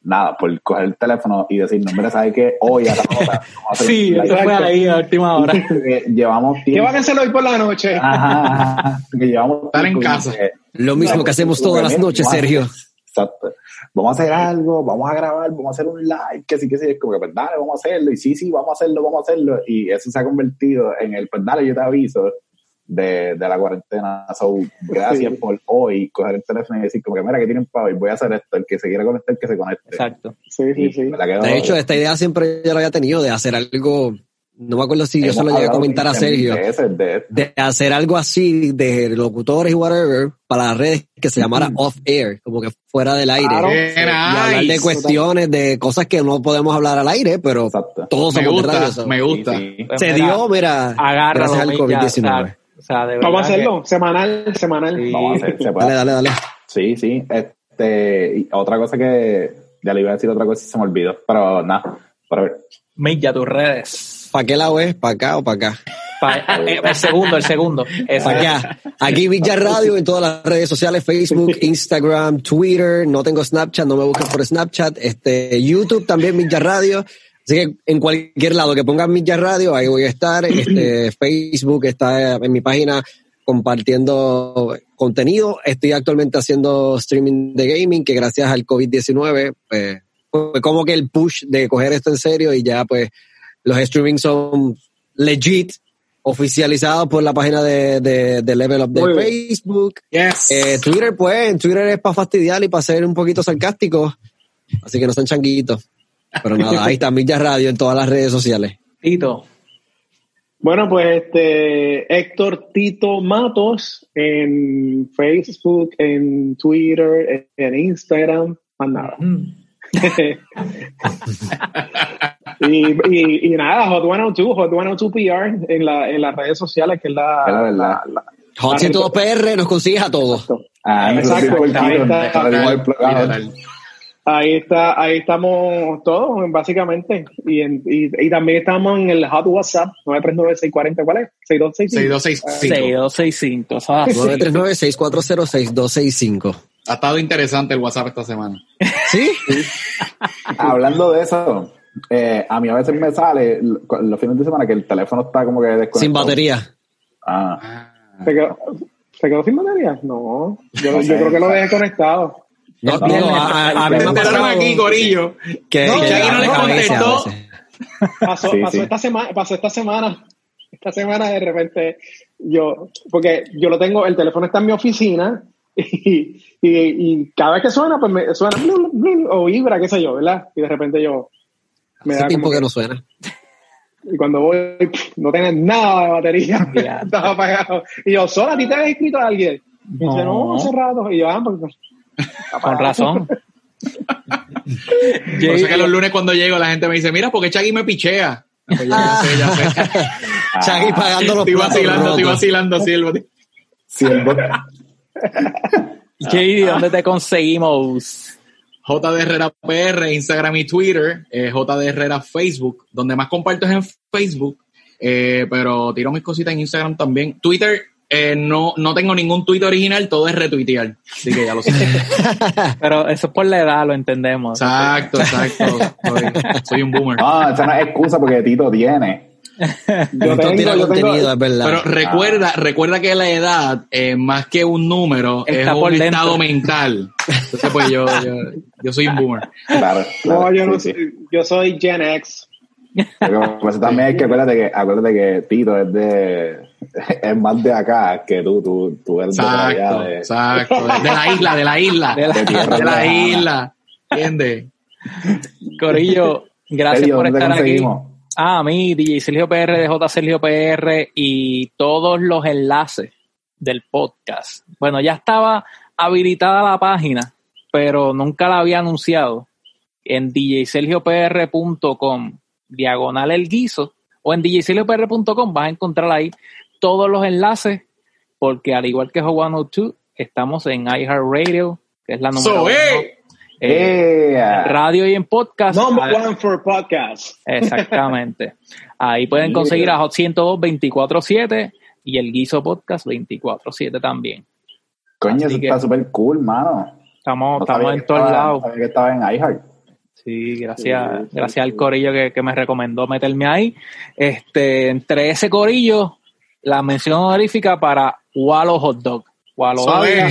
nada, por coger el teléfono y decir, no, mira, ¿sabes qué? Hoy a la hora vamos a hacer Sí, un live". eso fue ahí a última hora. Que llevamos ¿Qué tiempo. van a hacer hoy por la noche? Ajá, ajá, que llevamos Estar en casa. que- Lo mismo que hacemos todas las noches, Sergio. Exacto. Vamos a hacer algo, vamos a grabar, vamos a hacer un live, que sí, que sí, es como que pues dale, vamos a hacerlo, y sí, sí, vamos a hacerlo, vamos a hacerlo, y eso se ha convertido en el pues dale, yo te aviso de, de la cuarentena. So, gracias Sí. por hoy coger el teléfono y decir como que mira que tienen para hoy, voy a hacer esto, el que se quiera conectar, que se conecte. Exacto. Sí, sí, sí. De hecho, esta idea siempre yo la había tenido de hacer algo, no me acuerdo si yo se lo llegué a comentar a 20 Sergio, de hacer algo así de locutores y whatever para las redes que se llamara off air, como que fuera del aire. Claro. Y hablar de cuestiones, de cosas que no podemos hablar al aire, pero Exacto. todos Me somos de radio. gusta, so. me gusta. Sí, sí. Pues Se mira, dio, mira, gracias al Milla, o COVID-19. sea, o sea, de Vamos a que- hacerlo, semanal, semanal. Sí. Vamos a hacer, se Dale, dale, dale. Sí, sí. Este, y otra cosa que ya le iba a decir otra cosa y se me olvidó, pero nada, para ver. Milla, tus redes. ¿Para qué lado es? ¿Para acá o para acá? Pa- el segundo, el segundo. Para acá. Aquí Villa Radio en todas las redes sociales, Facebook, Instagram, Twitter. No tengo Snapchat, no me busques por Snapchat. Este, YouTube también Villa Radio. Así que en cualquier lado que pongan Villa Radio, ahí voy a estar. Este, Facebook está en mi página compartiendo contenido. Estoy actualmente haciendo streaming de gaming, que gracias al COVID-19, pues, fue como que el push de coger esto en serio y ya pues los streamings son legit, oficializados por la página de, de, de Level Up de Muy. Facebook. Yes. Eh, Twitter, pues, en Twitter es para fastidiar y para ser un poquito sarcástico. Así que no sean changuitos. Pero nada, ahí está Milla Radio en todas las redes sociales. Tito. Bueno, pues este Héctor Tito Matos en Facebook, en Twitter, en Instagram, más nada. Y, y, y nada, Hot 102, Hot 102 PR en, la, en las redes sociales, que es la, la verdad. la- Hot 102 PR nos consigues a todos. Ah, Exacto, si ahí está. Ahí está, ahí estamos todos, básicamente. Y, en, y, y también estamos en el hot WhatsApp, 939-640, ¿cuál es? 6265. 6265. 6265. Eso es así. 939-640-6265. Ha estado interesante el WhatsApp esta semana. ¿Sí? Hablando de eso, eh, a mí a veces me sale los fines de semana que el teléfono está como que desconectado. Sin batería. Ah, ¿Se quedó, ¿Se quedó sin batería? No, yo, No yo sé, creo que lo dejé conectado. No, No, a, mí me pasado aquí, Corillo. que, No, que no a le veces, a contestó. Pasó, Sí, pasó sí. esta semana, pasó esta semana. Esta semana de repente yo, porque yo lo tengo, el teléfono está en mi oficina y, y, y cada vez que suena, pues me suena blu, blu, o vibra, qué sé yo, ¿verdad? Y de repente yo me Hace da tiempo como que que- no suena. y cuando voy, no tiene nada de batería, Ya. estaba apagado. Y yo, ¿solo a ti te había escrito a alguien? Y dice, No. no, hace rato. Y yo, ah, pues, pues, Con razón. Por eso que los lunes cuando llego la gente me dice, mira, porque Chaggy me pichea. Pues yo, ya sé, ya sé. Shaggy pagando los Estoy vacilando, estoy vacilando así el boti- sí, el bot- JD, ¿dónde te conseguimos? JD Herrera PR, Instagram y Twitter, eh, JD Herrera Facebook, donde más comparto es en Facebook, eh, pero tiro mis cositas en Instagram también. Twitter, eh, no, no tengo ningún tweet original, todo es retuitear, así que ya lo sé. Pero eso es por la edad, lo entendemos. Exacto, exacto. Soy, soy un boomer. No, esa no es excusa porque Tito tiene. Yo tengo, tira yo tengo, contenido, es verdad. Pero recuerda, recuerda que la edad, eh, más que un número, Está es por un dentro. estado mental. Entonces, pues yo, yo, yo soy un boomer. Claro. no, yo no sí, sí. soy- yo soy Gen X. Pero pues también hay que acuérdate que, acuérdate que Tito es de es más de acá que tú, tú, tú eres de por allá Exacto, de, exacto. De, de la isla, de la isla. De la- de De isla. ¿Entiendes? Corillo, gracias Sergio, por ¿dónde te estar aquí. Conseguimos? Ah, a mí, DJ Sergio PR de J Sergio PR y todos los enlaces del podcast. Bueno, ya estaba habilitada la página, pero nunca la había anunciado. En djsergiopr.com, diagonal el guiso, o en djsergiopr.com vas a encontrar ahí todos los enlaces, porque al igual que Hot 102, estamos en iHeartRadio, que es la número So, uno. Eh, en radio y en podcast. Number Ah, one for podcast. Exactamente. Ahí pueden conseguir a Hot 102 24-7 y el Guiso Podcast 24-7 también. Coño, Así eso que- está súper cool, mano. Estamos, No estamos en todos lados. sabía que estaba en iHeart. Sí, gracias, Sí, sí, gracias al sí. corillo que, que me recomendó meterme ahí. Este, entre ese corillo, la mención honorífica para Wallo Hot Dog. Wallo Ávila,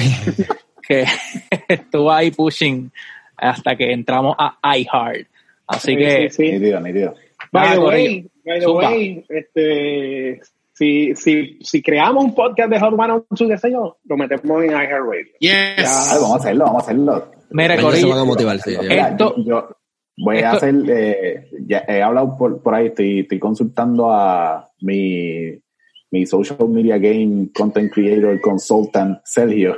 que estuvo ahí pushing hasta que entramos a iHeart. Así Sí, que, sí, sí. Nítido, nítido. By the Corillo. way, by the way, este, si, si, si creamos un podcast de Hot 102, qué sé yo, lo metemos en iHeartRadio. Yes. Vamos a hacerlo, vamos a hacerlo. mira, Ellos se corillo, van a motivar, sí. Esto- yo, yo voy a hacer, eh, ya he hablado por, por ahí, estoy, estoy consultando a mi, mi social media game content creator consultant, Sergio.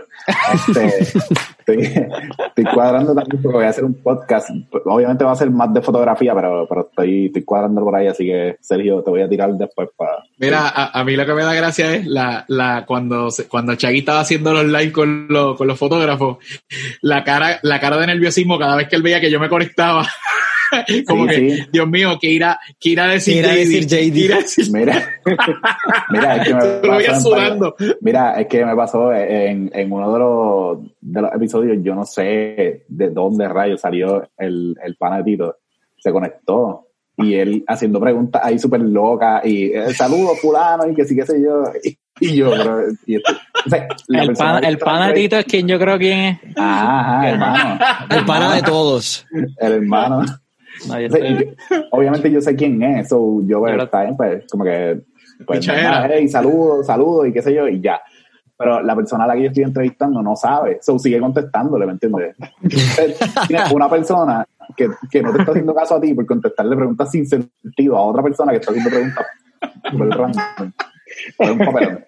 Este, estoy, estoy cuadrando también porque voy a hacer un podcast. Obviamente va a ser más de fotografía, pero, pero estoy, estoy cuadrando por ahí, así que Sergio, te voy a tirar después para... Mira, a, a mí lo que me da gracia es la, la cuando se- cuando Chagui estaba haciendo los live con, los con los fotógrafos, la cara, la cara de nerviosismo cada vez que él veía que yo me conectaba. Como Sí, que, sí. Dios mío, que irá, que irá a decir ¿Qué irá decir JD? ¿Qué irá a decir? Mira, mira, es que me pasó en- sudando. Mira, es que me pasó en, en uno de los, de los episodios, yo no sé de dónde rayos salió el, el panatito. Se conectó y él haciendo preguntas ahí súper locas y eh, saludos fulano y que sí, qué sé yo. Y, Y yo, pero. y esto- o sea, la El, que el es quien yo creo quién es. Ajá, hermano. El pana de todos. El hermano. No, yo estoy- obviamente yo sé quién es, so yo Yo pues, está bien, pues, como que, pues, Pichadera. nada, hey, saludo, saludo y qué sé yo, y ya. Pero la persona a la que yo estoy entrevistando no sabe, so sigue contestándole, ¿me entiendes? Entonces, Tienes una persona que, que no te está haciendo caso a ti por contestarle preguntas sin sentido a otra persona que está haciendo preguntas por el random. Es un papelón.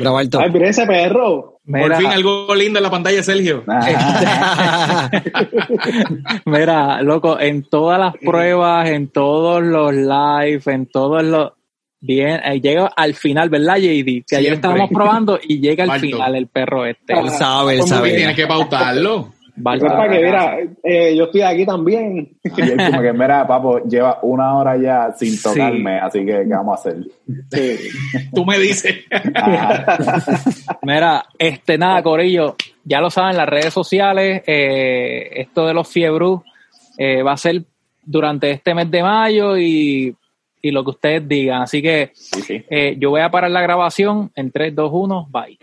Mira, Barto. Ay, mira ese perro. Mira, Por fin algo lindo en la pantalla Sergio. Ajá. mira, loco, en todas las pruebas, en todos los live, en todos los... Bien, eh, llega al final, ¿verdad, JD? Que ayer estábamos probando y llega al final el perro este. Él sabe, él ¿Cómo Porque sabe. tienes que pautarlo. Para que, mira, eh, yo estoy aquí también. Y como que, mira, papo, lleva una hora ya sin tocarme, así que, ¿qué vamos a hacer? Tú me dices. Ajá. Mira, este nada, Corillo, ya lo saben, las redes sociales, eh, esto de los fiebrus eh, va a ser durante este mes de mayo y, y lo que ustedes digan. Así que Sí, sí. eh, yo voy a parar la grabación en 3, 2, 1, bye.